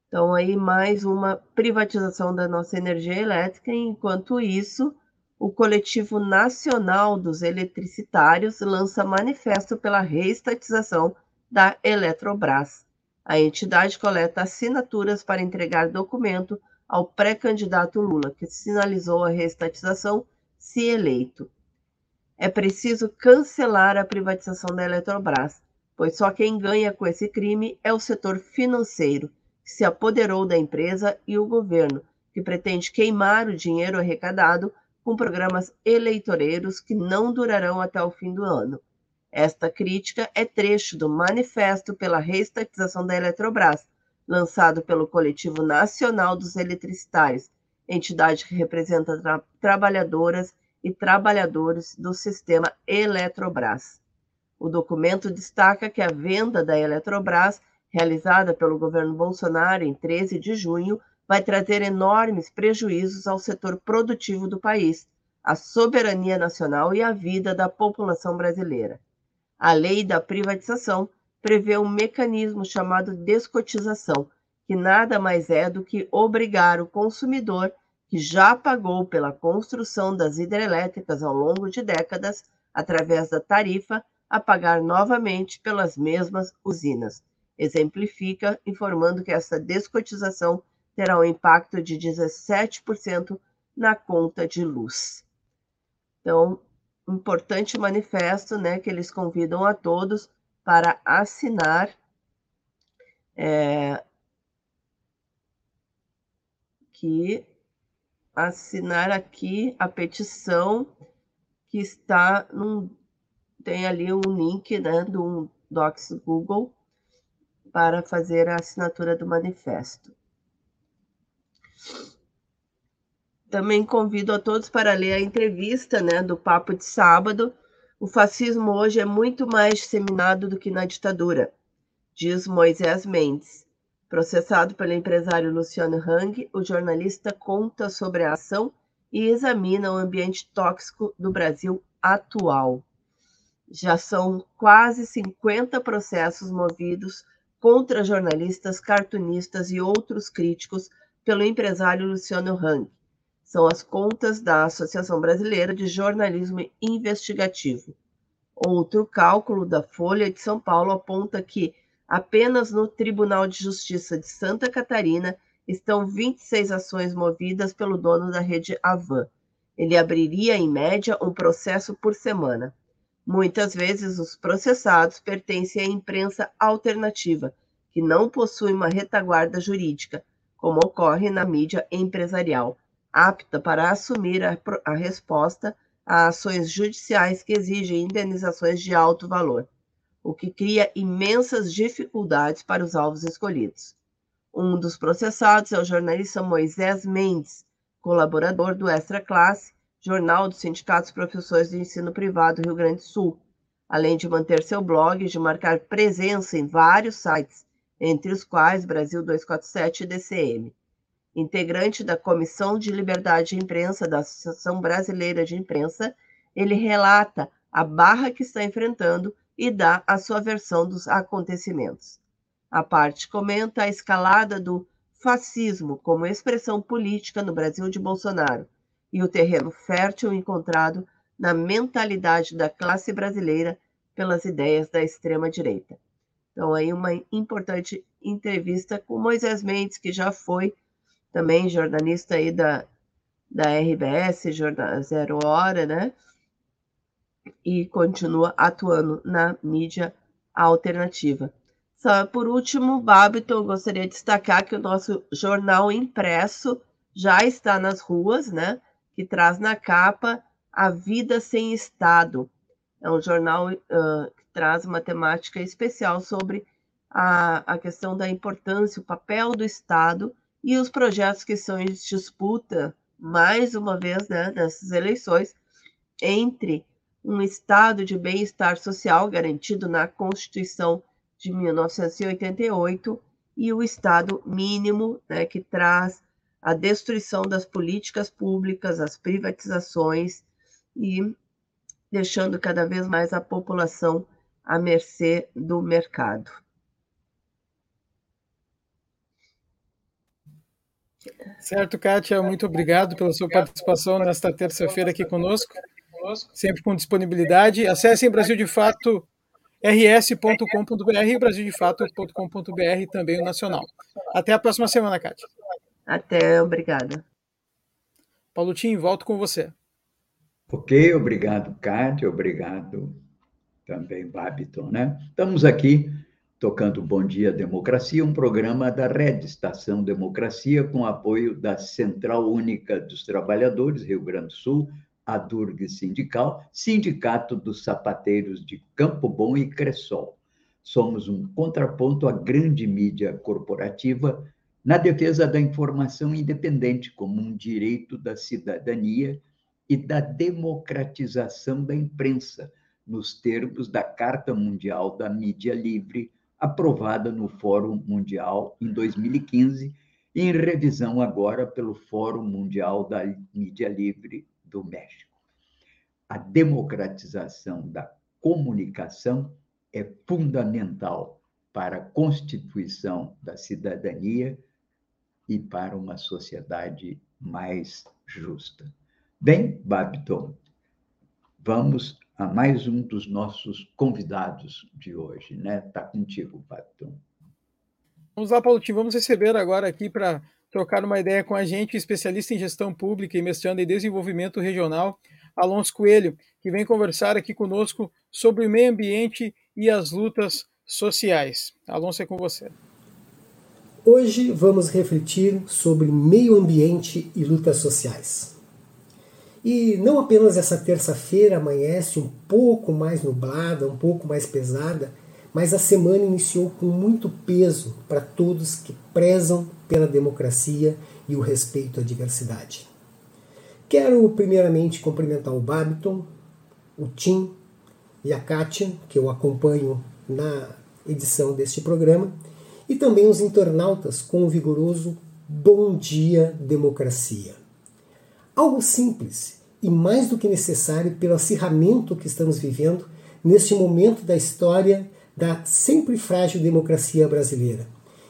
[SPEAKER 5] Então, aí mais uma privatização da nossa energia elétrica, enquanto isso, o Coletivo Nacional dos Eletricitários lança manifesto pela reestatização da Eletrobras. A entidade coleta assinaturas para entregar documento ao pré-candidato Lula, que sinalizou a reestatização se eleito. É preciso cancelar a privatização da Eletrobras, pois só quem ganha com esse crime é o setor financeiro, que se apoderou da empresa, e o governo, que pretende queimar o dinheiro arrecadado com programas eleitoreiros que não durarão até o fim do ano. Esta crítica é trecho do Manifesto pela Reestatização da Eletrobras, lançado pelo Coletivo Nacional dos Eletricitários, entidade que representa tra trabalhadoras e trabalhadores do sistema Eletrobras. O documento destaca que a venda da Eletrobras, realizada pelo governo Bolsonaro em 13 de junho, vai trazer enormes prejuízos ao setor produtivo do país, à soberania nacional e à vida da população brasileira. A lei da privatização prevê um mecanismo chamado descotização, que nada mais é do que obrigar o consumidor que já pagou pela construção das hidrelétricas ao longo de décadas, através da tarifa, a pagar novamente pelas mesmas usinas. Exemplifica, informando que essa descotização terá um impacto de 17% na conta de luz. Então, importante manifesto, né, que eles convidam a todos para assinar é, que assinar aqui a petição que está num, tem ali um link né, do Docs Google para fazer a assinatura do manifesto. Também convido a todos para ler a entrevista né, do Papo de Sábado. O fascismo hoje é muito mais disseminado do que na ditadura, diz Moisés Mendes. Processado pelo empresário Luciano Hang, o jornalista conta sobre a ação e examina o ambiente tóxico do Brasil atual. Já são quase 50 processos movidos contra jornalistas, cartunistas e outros críticos pelo empresário Luciano Hang são as contas da Associação Brasileira de Jornalismo Investigativo. Outro cálculo da Folha de São Paulo aponta que apenas no Tribunal de Justiça de Santa Catarina estão 26 ações movidas pelo dono da rede Avan. Ele abriria, em média, um processo por semana. Muitas vezes, os processados pertencem à imprensa alternativa, que não possui uma retaguarda jurídica, como ocorre na mídia empresarial apta para assumir a, a resposta a ações judiciais que exigem indenizações de alto valor, o que cria imensas dificuldades para os alvos escolhidos. Um dos processados é o jornalista Moisés Mendes, colaborador do Extra Classe, jornal dos Sindicatos Professores de Ensino Privado Rio Grande do Sul, além de manter seu blog e de marcar presença em vários sites, entre os quais Brasil 247 e DCM integrante da Comissão de Liberdade de Imprensa da Associação Brasileira de Imprensa, ele relata a barra que está enfrentando e dá a sua versão dos acontecimentos. A parte comenta a escalada do fascismo como expressão política no Brasil de Bolsonaro e o terreno fértil encontrado na mentalidade da classe brasileira pelas ideias da extrema-direita. Então, aí uma importante entrevista com Moisés Mendes, que já foi também jornalista aí da, da RBS, Jornal Zero Hora, né? E continua atuando na mídia alternativa. Só por último, Babiton, gostaria de destacar que o nosso jornal impresso já está nas ruas, né? Que traz na capa A Vida Sem Estado. É um jornal uh, que traz uma temática especial sobre a, a questão da importância, o papel do Estado e os projetos que são em disputa, mais uma vez, né, nessas eleições, entre um estado de bem-estar social garantido na Constituição de 1988 e o estado mínimo, né, que traz a destruição das políticas públicas, as privatizações e deixando cada vez mais a população à mercê do mercado.
[SPEAKER 2] Certo, Kátia, muito obrigado pela sua participação nesta terça-feira aqui conosco, sempre com disponibilidade. Acessem Brasil de Fato rs.com.br e brasildefato.com.br também o nacional. Até a próxima semana, Kátia.
[SPEAKER 5] Até, obrigada.
[SPEAKER 2] Paulo Tim, volto com você.
[SPEAKER 3] Ok, obrigado, Kátia, obrigado também, Babiton, né? Estamos aqui tocando Bom Dia Democracia, um programa da Rede Estação Democracia, com apoio da Central Única dos Trabalhadores, Rio Grande do Sul, a Durg Sindical, Sindicato dos Sapateiros de Campo Bom e Cressol. Somos um contraponto à grande mídia corporativa na defesa da informação independente como um direito da cidadania e da democratização da imprensa, nos termos da Carta Mundial da Mídia Livre, aprovada no Fórum Mundial em 2015 e em revisão agora pelo Fórum Mundial da Mídia Livre do México. A democratização da comunicação é fundamental para a constituição da cidadania e para uma sociedade mais justa. Bem, Babiton, vamos a mais um dos nossos convidados de hoje, né? Está contigo, Babiton.
[SPEAKER 2] Vamos lá, Paulo Vamos receber agora aqui para trocar uma ideia com a gente, especialista em gestão pública e mestrando em desenvolvimento regional, Alonso Coelho, que vem conversar aqui conosco sobre o meio ambiente e as lutas sociais. Alonso, é com você.
[SPEAKER 6] Hoje vamos refletir sobre meio ambiente e lutas sociais. E não apenas essa terça-feira amanhece um pouco mais nublada, um pouco mais pesada, mas a semana iniciou com muito peso para todos que prezam pela democracia e o respeito à diversidade. Quero primeiramente cumprimentar o Babiton, o Tim e a Kátia, que eu acompanho na edição deste programa, e também os internautas com o vigoroso Bom Dia Democracia. Algo simples e mais do que necessário pelo acirramento que estamos vivendo neste momento da história da sempre frágil democracia brasileira.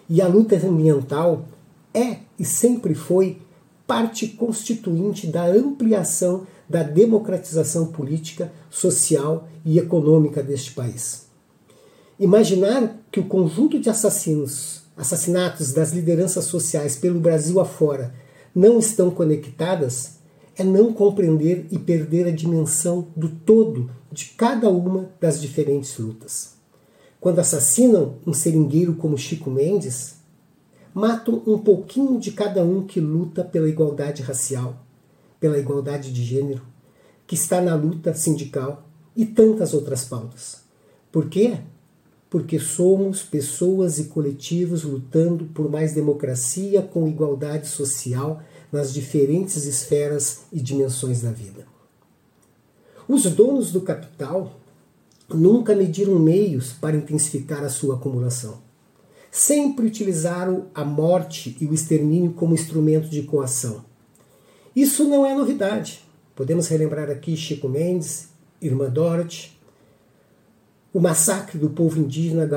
[SPEAKER 6] E a luta ambiental é e sempre foi parte constituinte da ampliação da democratização política, social e econômica deste país. Imaginar que o conjunto de assassinos, assassinatos das lideranças sociais pelo Brasil afora não estão conectadas é não compreender e perder a dimensão do todo de cada uma das diferentes lutas. Quando assassinam um seringueiro como Chico Mendes, matam um pouquinho de cada um que luta pela igualdade racial, pela igualdade de gênero, que está na luta sindical e tantas outras pautas. Por quê? Porque somos pessoas e coletivos lutando por mais democracia com igualdade social nas diferentes esferas e dimensões da vida. Os donos do capital nunca mediram meios para intensificar a sua acumulação sempre utilizaram a morte e o extermínio como instrumento de coação. Isso não é novidade. Podemos relembrar aqui Chico Mendes, Irmã Dorothy, o massacre do povo indígena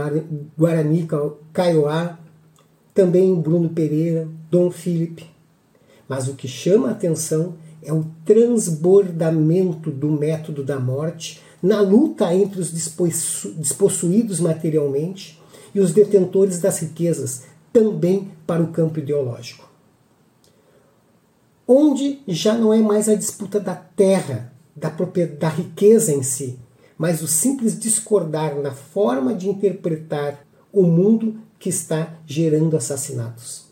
[SPEAKER 6] Guarani Kaiowá, também Bruno Pereira, Dom Felipe. Mas o que chama a atenção é o transbordamento do método da morte na luta entre os despossuídos materialmente e os detentores das riquezas, também para o campo ideológico. Onde já não é mais a disputa da terra, da, da riqueza em si, mas o simples discordar na forma de interpretar o mundo que está gerando assassinatos.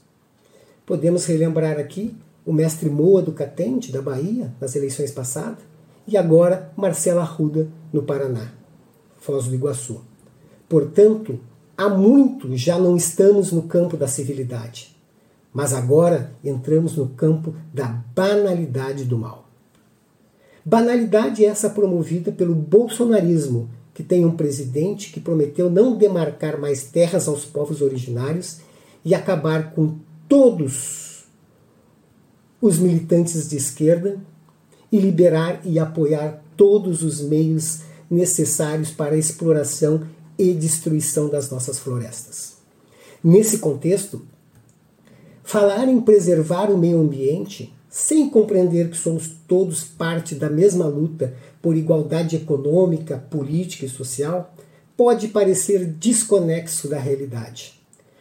[SPEAKER 6] Podemos relembrar aqui o mestre Moa do Catende, da Bahia, nas eleições passadas, e agora Marcela Arruda, no Paraná, Foz do Iguaçu. Portanto, Há muito já não estamos no campo da civilidade, mas agora entramos no campo da banalidade do mal. Banalidade essa promovida pelo bolsonarismo, que tem um presidente que prometeu não demarcar mais terras aos povos originários e acabar com todos os militantes de esquerda e liberar e apoiar todos os meios necessários para a exploração e destruição das nossas florestas. Nesse contexto, falar em preservar o meio ambiente, sem compreender que somos todos parte da mesma luta por igualdade econômica, política e social, pode parecer desconexo da realidade.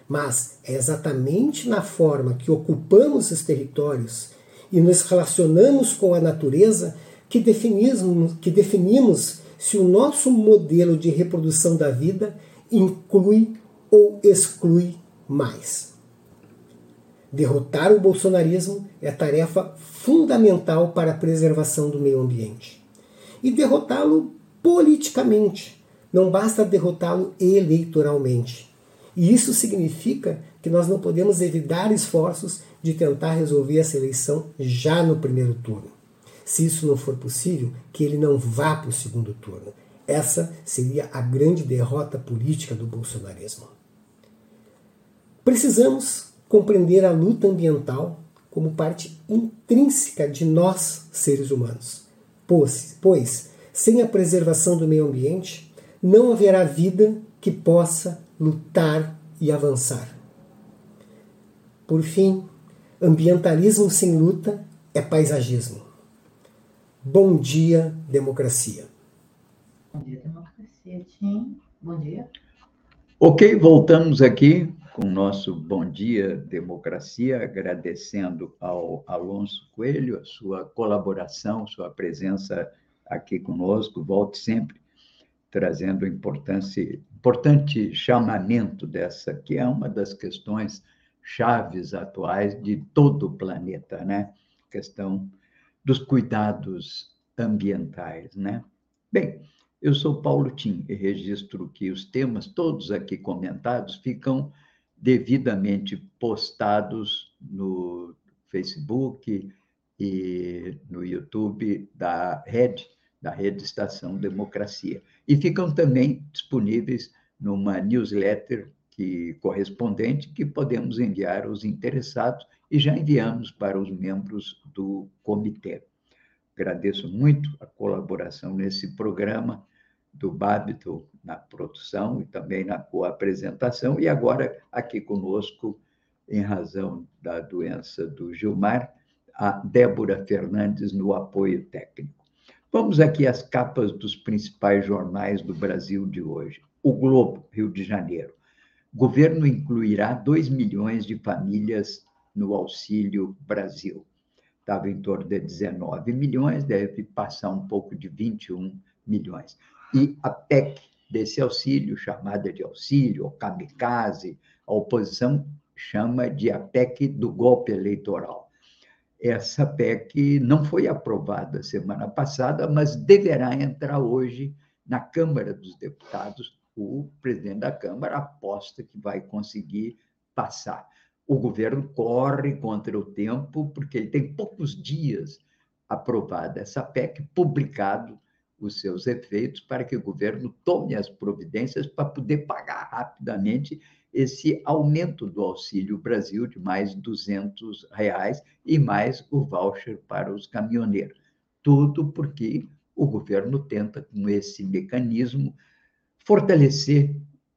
[SPEAKER 6] Mas é exatamente na forma que ocupamos os territórios e nos relacionamos com a natureza que definimos, que definimos se o nosso modelo de reprodução da vida inclui ou exclui mais. Derrotar o bolsonarismo é tarefa fundamental para a preservação do meio ambiente. E derrotá-lo politicamente, não basta derrotá-lo eleitoralmente. E isso significa que nós não podemos evitar esforços de tentar resolver essa eleição já no primeiro turno. Se isso não for possível, que ele não vá para o segundo turno. Essa seria a grande derrota política do bolsonarismo. Precisamos compreender a luta ambiental como parte intrínseca de nós, seres humanos. Pois, pois sem a preservação do meio ambiente, não haverá vida que possa lutar e avançar. Por fim, ambientalismo sem luta é paisagismo. Bom dia, democracia.
[SPEAKER 4] Bom dia, democracia, Tim. Bom dia.
[SPEAKER 3] Ok, voltamos aqui com o nosso Bom Dia Democracia, agradecendo ao Alonso Coelho a sua colaboração, sua presença aqui conosco. Volte sempre trazendo importância, importante chamamento dessa, que é uma das questões chaves atuais de todo o planeta, né? Questão dos cuidados ambientais, né? Bem, eu sou Paulo Tim e registro que os temas todos aqui comentados ficam devidamente postados no Facebook e no YouTube da rede, da rede Estação Democracia. E ficam também disponíveis numa newsletter que correspondente que podemos enviar aos interessados e já enviamos para os membros do comitê. Agradeço muito a colaboração nesse programa do Babito na produção e também na co-apresentação, e agora aqui conosco, em razão da doença do Gilmar, a Débora Fernandes no apoio técnico. Vamos aqui às capas dos principais jornais do Brasil de hoje. O Globo, Rio de Janeiro. Governo incluirá 2 milhões de famílias no Auxílio Brasil. Estava em torno de 19 milhões, deve passar um pouco de 21 milhões. E a PEC desse auxílio, chamada de auxílio, ou kamikaze, a oposição chama de a PEC do golpe eleitoral. Essa PEC não foi aprovada semana passada, mas deverá entrar hoje na Câmara dos Deputados. O presidente da Câmara aposta que vai conseguir passar. O governo corre contra o tempo, porque ele tem poucos dias aprovada essa PEC, publicado os seus efeitos para que o governo tome as providências para poder pagar rapidamente esse aumento do Auxílio Brasil de mais 200 reais e mais o voucher para os caminhoneiros. Tudo porque o governo tenta, com esse mecanismo, fortalecer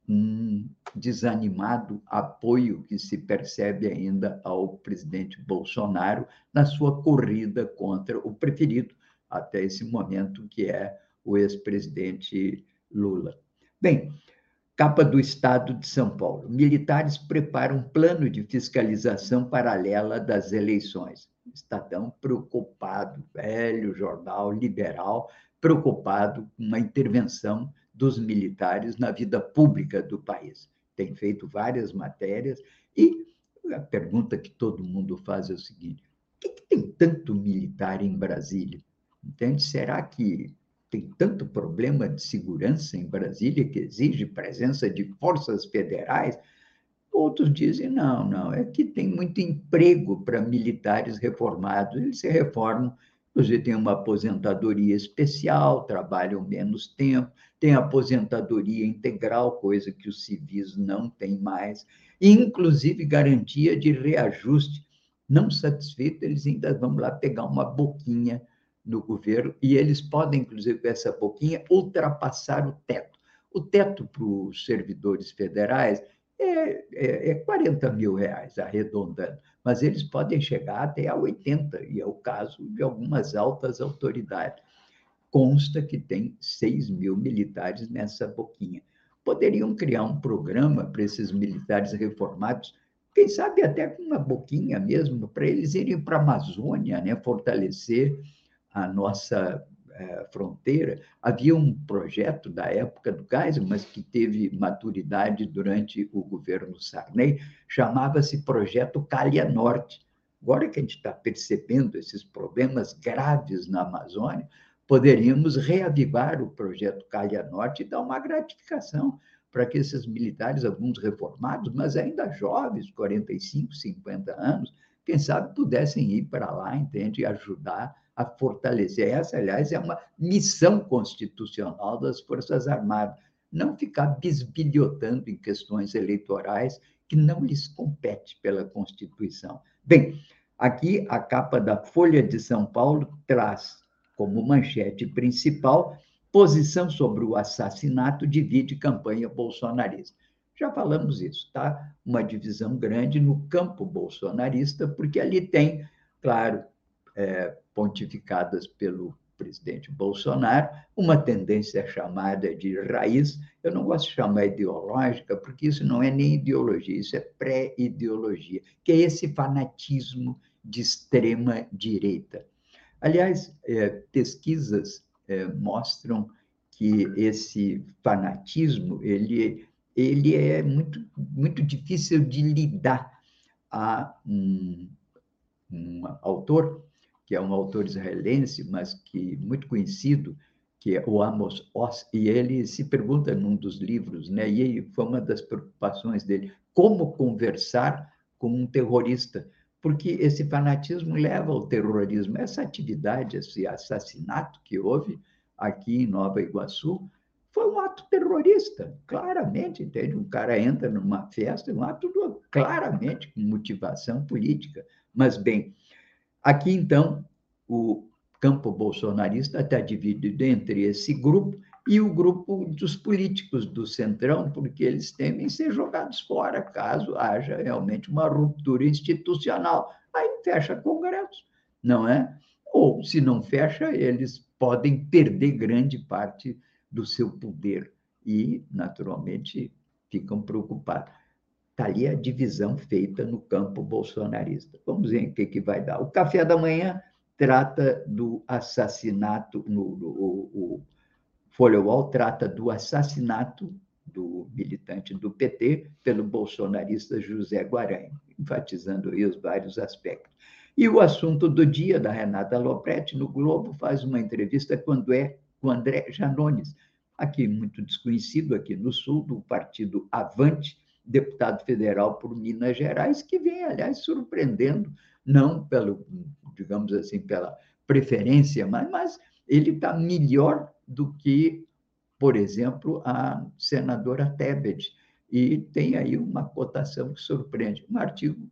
[SPEAKER 3] um desanimado apoio que se percebe ainda ao presidente Bolsonaro na sua corrida contra o preferido, até esse momento, que é o ex-presidente Lula. Bem, capa do Estado de São Paulo. Militares preparam plano de fiscalização paralela das eleições. Estadão preocupado, velho jornal liberal, preocupado com uma intervenção dos militares na vida pública do país. Tem feito várias matérias e a pergunta que todo mundo faz é o seguinte: por que, que tem tanto militar em Brasília? Entende? Será que tem tanto problema de segurança em Brasília que exige presença de forças federais? Outros dizem, não, não, é que tem muito emprego para militares reformados, eles se reformam, inclusive tem uma aposentadoria especial, trabalham menos tempo, tem aposentadoria integral, coisa que os civis não têm mais, e inclusive garantia de reajuste. Não satisfeito, eles ainda vão lá pegar uma boquinha no governo e eles podem, inclusive, com essa pouquinha, ultrapassar o teto. O teto para os servidores federais é, é, é 40 mil reais, arredondando, mas eles podem chegar até a 80, e é o caso de algumas altas autoridades. Consta que tem 6 mil militares nessa boquinha. Poderiam criar um programa para esses militares reformados, quem sabe até com uma boquinha mesmo, para eles irem para a Amazônia, né, fortalecer a nossa é, fronteira, havia um projeto da época do Geisel, mas que teve maturidade durante o governo Sarney, chamava-se Projeto Calha Norte. Agora que a gente está percebendo esses problemas graves na Amazônia, poderíamos reavivar o projeto Calha Norte e dar uma gratificação para que esses militares, alguns reformados, mas ainda jovens, 45, 50 anos, quem sabe pudessem ir para lá, entende, e ajudar a fortalecer. Essa, aliás, é uma missão constitucional das Forças Armadas, não ficar bisbilhotando em questões eleitorais que não lhes compete pela Constituição. Bem, aqui a capa da Folha de São Paulo traz como manchete principal posição sobre o assassinato divide campanha bolsonarista. Já falamos isso, tá? Uma divisão grande no campo bolsonarista, porque ali tem, claro, é, pontificadas pelo presidente Bolsonaro, uma tendência chamada de raiz. Eu não gosto de chamar ideológica, porque isso não é nem ideologia, isso é pré-ideologia, que é esse fanatismo de extrema direita. Aliás, é, pesquisas é, mostram que esse fanatismo ele ele é muito, muito difícil de lidar. Há um, um autor, que é um autor israelense, mas que muito conhecido, que é o Amos Oz, e ele se pergunta num dos livros, né, e foi uma das preocupações dele, como conversar com um terrorista, porque esse fanatismo leva ao terrorismo. Essa atividade, esse assassinato que houve aqui em Nova Iguaçu, foi um ato terrorista, claramente, entende? Um cara entra numa festa, é um ato claramente com motivação política. Mas, bem, aqui então, o campo bolsonarista está dividido entre esse grupo e o grupo dos políticos do Centrão, porque eles temem ser jogados fora caso haja realmente uma ruptura institucional. Aí fecha Congresso, não é? Ou, se não fecha, eles podem perder grande parte do seu poder e, naturalmente, ficam preocupados. Está ali a divisão feita no campo bolsonarista. Vamos ver o que, que vai dar. O café da manhã trata do assassinato, no, no o, o Folha Wall trata do assassinato do militante do PT pelo bolsonarista José Guaranha, enfatizando aí os vários aspectos. E o assunto do dia da Renata Lopretti no Globo faz uma entrevista quando é o André Janones, aqui muito desconhecido aqui no Sul, do partido Avante, deputado federal por Minas Gerais, que vem, aliás, surpreendendo, não pelo, digamos assim, pela preferência, mas, mas ele está melhor do que, por exemplo, a senadora Tebet, e tem aí uma cotação que surpreende. Um artigo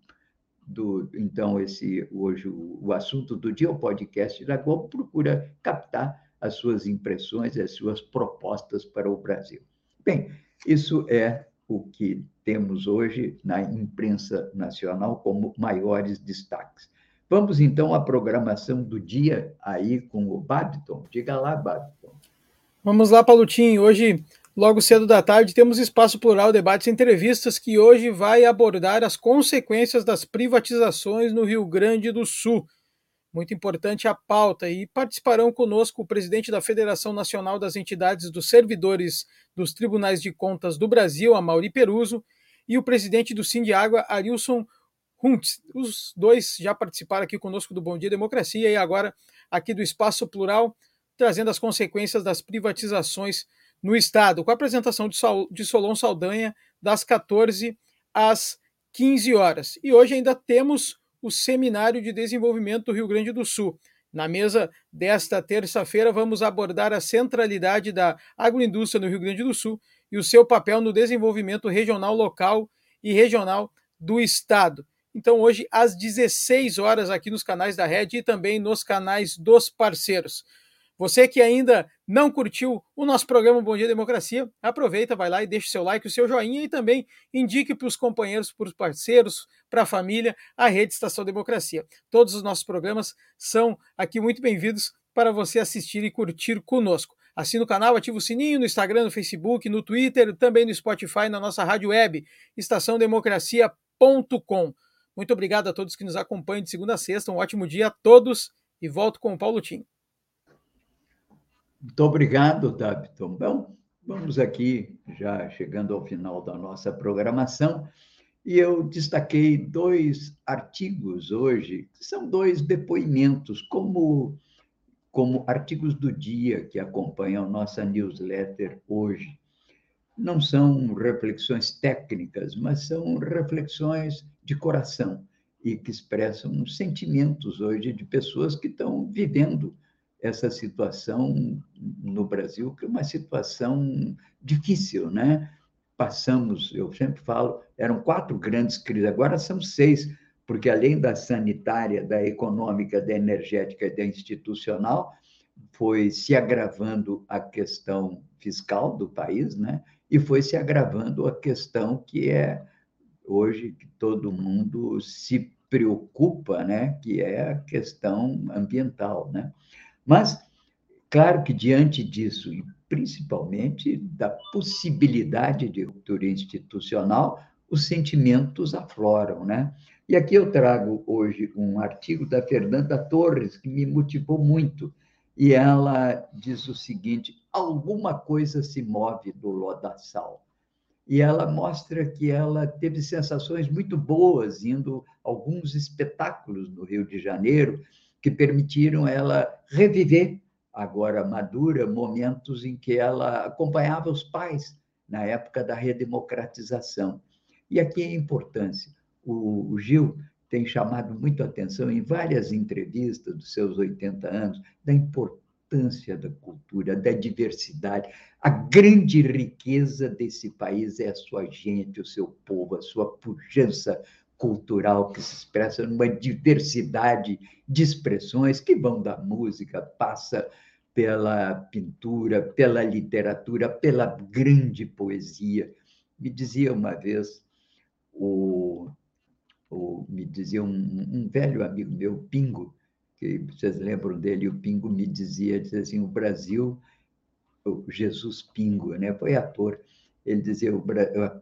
[SPEAKER 3] do, então, esse hoje o, o assunto do dia, o podcast da Globo, procura captar as suas impressões, as suas propostas para o Brasil. Bem, isso é o que temos hoje na imprensa nacional como maiores destaques. Vamos então à programação do dia aí com o Babiton. Diga lá, Babiton.
[SPEAKER 2] Vamos lá, Palutinho. Hoje, logo cedo da tarde, temos Espaço Plural Debates e Entrevistas que hoje vai abordar as consequências das privatizações no Rio Grande do Sul muito importante a pauta. E participarão conosco o presidente da Federação Nacional das Entidades dos Servidores dos Tribunais de Contas do Brasil, a Mauri Peruso, e o presidente do Sindiágua, Arilson Huntz. Os dois já participaram aqui conosco do Bom Dia Democracia e agora aqui do Espaço Plural, trazendo as consequências das privatizações no Estado, com a apresentação de Solon Saldanha das 14 às 15 horas. E hoje ainda temos o Seminário de Desenvolvimento do Rio Grande do Sul. Na mesa desta terça-feira, vamos abordar a centralidade da agroindústria no Rio Grande do Sul e o seu papel no desenvolvimento regional, local e regional do Estado. Então, hoje, às 16 horas, aqui nos canais da Rede e também nos canais dos parceiros. Você que ainda não curtiu o nosso programa Bom Dia Democracia, aproveita, vai lá e deixa o seu like, o seu joinha e também indique para os companheiros, para os parceiros, para a família, a Rede Estação Democracia. Todos os nossos programas são aqui muito bem-vindos para você assistir e curtir conosco. Assina o canal, ativa o sininho no Instagram, no Facebook, no Twitter, também no Spotify, na nossa rádio web, estaçãodemocracia.com. Muito obrigado a todos que nos acompanham de segunda a sexta. Um ótimo dia a todos e volto com o Paulo Tim.
[SPEAKER 3] Muito obrigado, Daviton. Bom, vamos aqui já chegando ao final da nossa programação e eu destaquei dois artigos hoje, que são dois depoimentos, como, como artigos do dia que acompanham nossa newsletter hoje. Não são reflexões técnicas, mas são reflexões de coração. e que expressam sentimentos hoje de pessoas que estão vivendo essa situação no Brasil, que é uma situação difícil, né? Passamos, eu sempre falo, eram quatro grandes crises, agora são seis, porque além da sanitária, da econômica, da energética e da institucional, foi se agravando a questão fiscal do país, né? E foi se agravando a questão que é hoje que todo mundo se preocupa, né? Que é a questão ambiental, né? Mas claro que diante disso e principalmente da possibilidade de ruptura institucional, os sentimentos afloram, né? E aqui eu trago hoje um artigo da Fernanda Torres que me motivou muito e ela diz o seguinte: alguma coisa se move do lodaçal. E ela mostra que ela teve sensações muito boas indo a alguns espetáculos no Rio de Janeiro que permitiram ela reviver, agora madura, momentos em que ela acompanhava os pais na época da redemocratização. E aqui a importância. O, Gil tem chamado muito atenção em várias entrevistas dos seus 80 anos da importância da cultura, da diversidade. A grande riqueza desse país é a sua gente, o seu povo, a sua pujança cultural que se expressa numa diversidade de expressões que vão da música, passa pela pintura, pela literatura, pela grande poesia. Me dizia uma vez o ou me dizia um, um, velho amigo meu, Pingo, que vocês lembram dele, o Pingo me dizia, dizia assim, o Brasil, o Jesus Pingo, né? foi ator, ele dizia, o,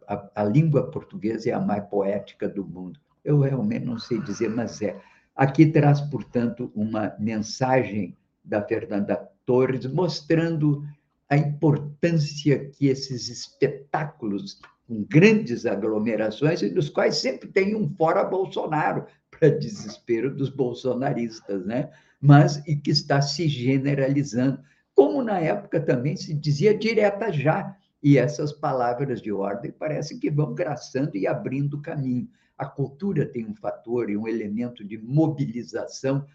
[SPEAKER 3] a, a língua portuguesa é a mais poética do mundo. Eu realmente não sei dizer, mas é. Aqui traz, portanto, uma mensagem da Fernanda Torres mostrando a importância que esses espetáculos com grandes aglomerações e dos quais sempre tem um fora Bolsonaro, (laughs) para desespero dos bolsonaristas, né? Mas e que está se generalizando, como na época também se dizia direta já, e essas palavras de ordem parecem que vão graçando e abrindo caminho. A cultura tem um fator e um elemento de mobilização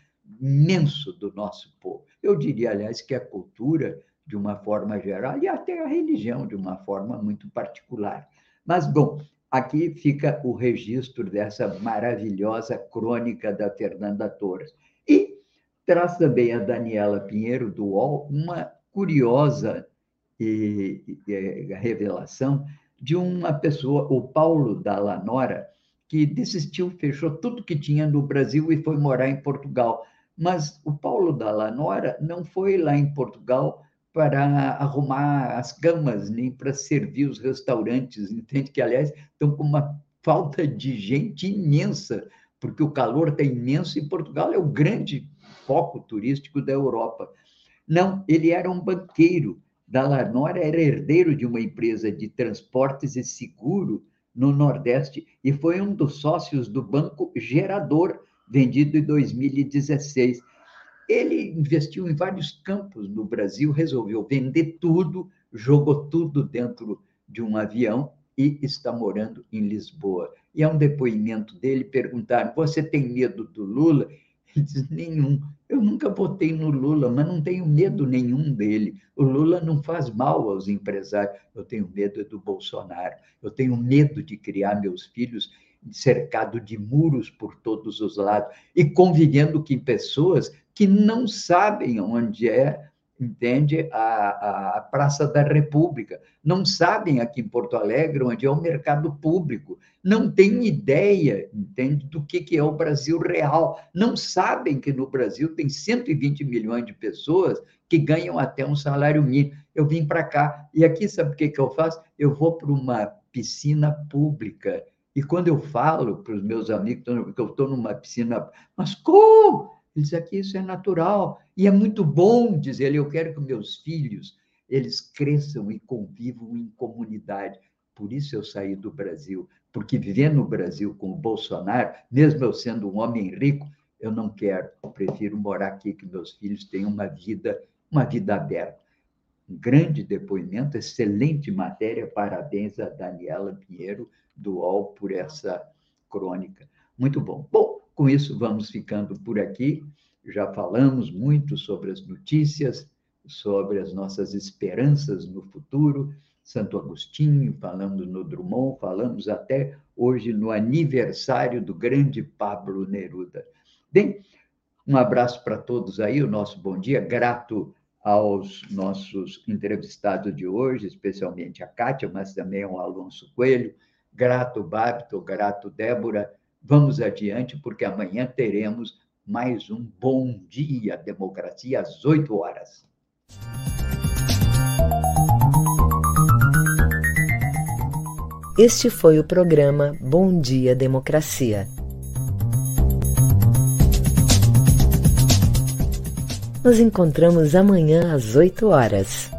[SPEAKER 3] imenso do nosso povo. Eu diria, aliás, que a cultura, de uma forma geral, e até a religião, de uma forma muito particular, mas, bom, aqui fica o registro dessa maravilhosa crônica da Fernanda Torres. E traz também a Daniela Pinheiro, do UOL, uma curiosa e, e, revelação de uma pessoa, o Paulo da Lanora, que desistiu, fechou tudo que tinha no Brasil e foi morar em Portugal. Mas o Paulo da Lanora não foi lá em Portugal para arrumar as camas, nem para servir os restaurantes, entende? Que, aliás, estão com uma falta de gente imensa, porque o calor está imenso e Portugal é o grande foco turístico da Europa. Não, ele era um banqueiro. da Lanora era herdeiro de uma empresa de transportes e seguro no Nordeste e foi um dos sócios do Banco Gerador, vendido em 2016 ele investiu em vários campos no Brasil, resolveu vender tudo, jogou tudo dentro de um avião e está morando em Lisboa. E é um depoimento dele, perguntaram, você tem medo do Lula? Ele diz, nenhum. Eu nunca votei no Lula, mas não tenho medo nenhum dele. O Lula não faz mal aos empresários. Eu tenho medo do Bolsonaro. Eu tenho medo de criar meus filhos cercado de muros por todos os lados e convivendo com pessoas que não sabem onde é, entende, a, a Praça da República, não sabem aqui em Porto Alegre onde é o mercado público, não têm ideia, entende, do que, que é o Brasil real, não sabem que no Brasil tem 120 milhões de pessoas que ganham até um salário mínimo. Eu vim para cá e aqui sabe o que, que eu faço? Eu vou para uma piscina pública. E quando eu falo para os meus amigos que eu estou numa piscina, mas como? Ele diz aqui isso é natural e é muito bom, diz ele, eu quero que meus filhos eles cresçam e convivam em comunidade. Por isso eu saí do Brasil, porque viver no Brasil com o Bolsonaro, mesmo eu sendo um homem rico, eu não quero. Eu prefiro morar aqui que meus filhos tenham uma vida, uma vida aberta. Um grande depoimento, excelente matéria. Parabéns a Daniela Pinheiro do UOL por essa crônica. Muito bom. Bom, com isso vamos ficando por aqui. Já falamos muito sobre as notícias, sobre as nossas esperanças no futuro. Santo Agostinho, falamos no Drummond, falamos até hoje no aniversário do grande Pablo Neruda. Bem, um abraço para todos aí, o nosso bom dia, grato aos nossos entrevistados de hoje, especialmente a Kátia, mas também ao Alonso Coelho, grato Babito, grato Débora. Vamos adiante, porque amanhã teremos mais um Bom Dia Democracia às 8 horas.
[SPEAKER 1] Este foi o programa Bom Dia Democracia. Nos encontramos amanhã às 8 horas.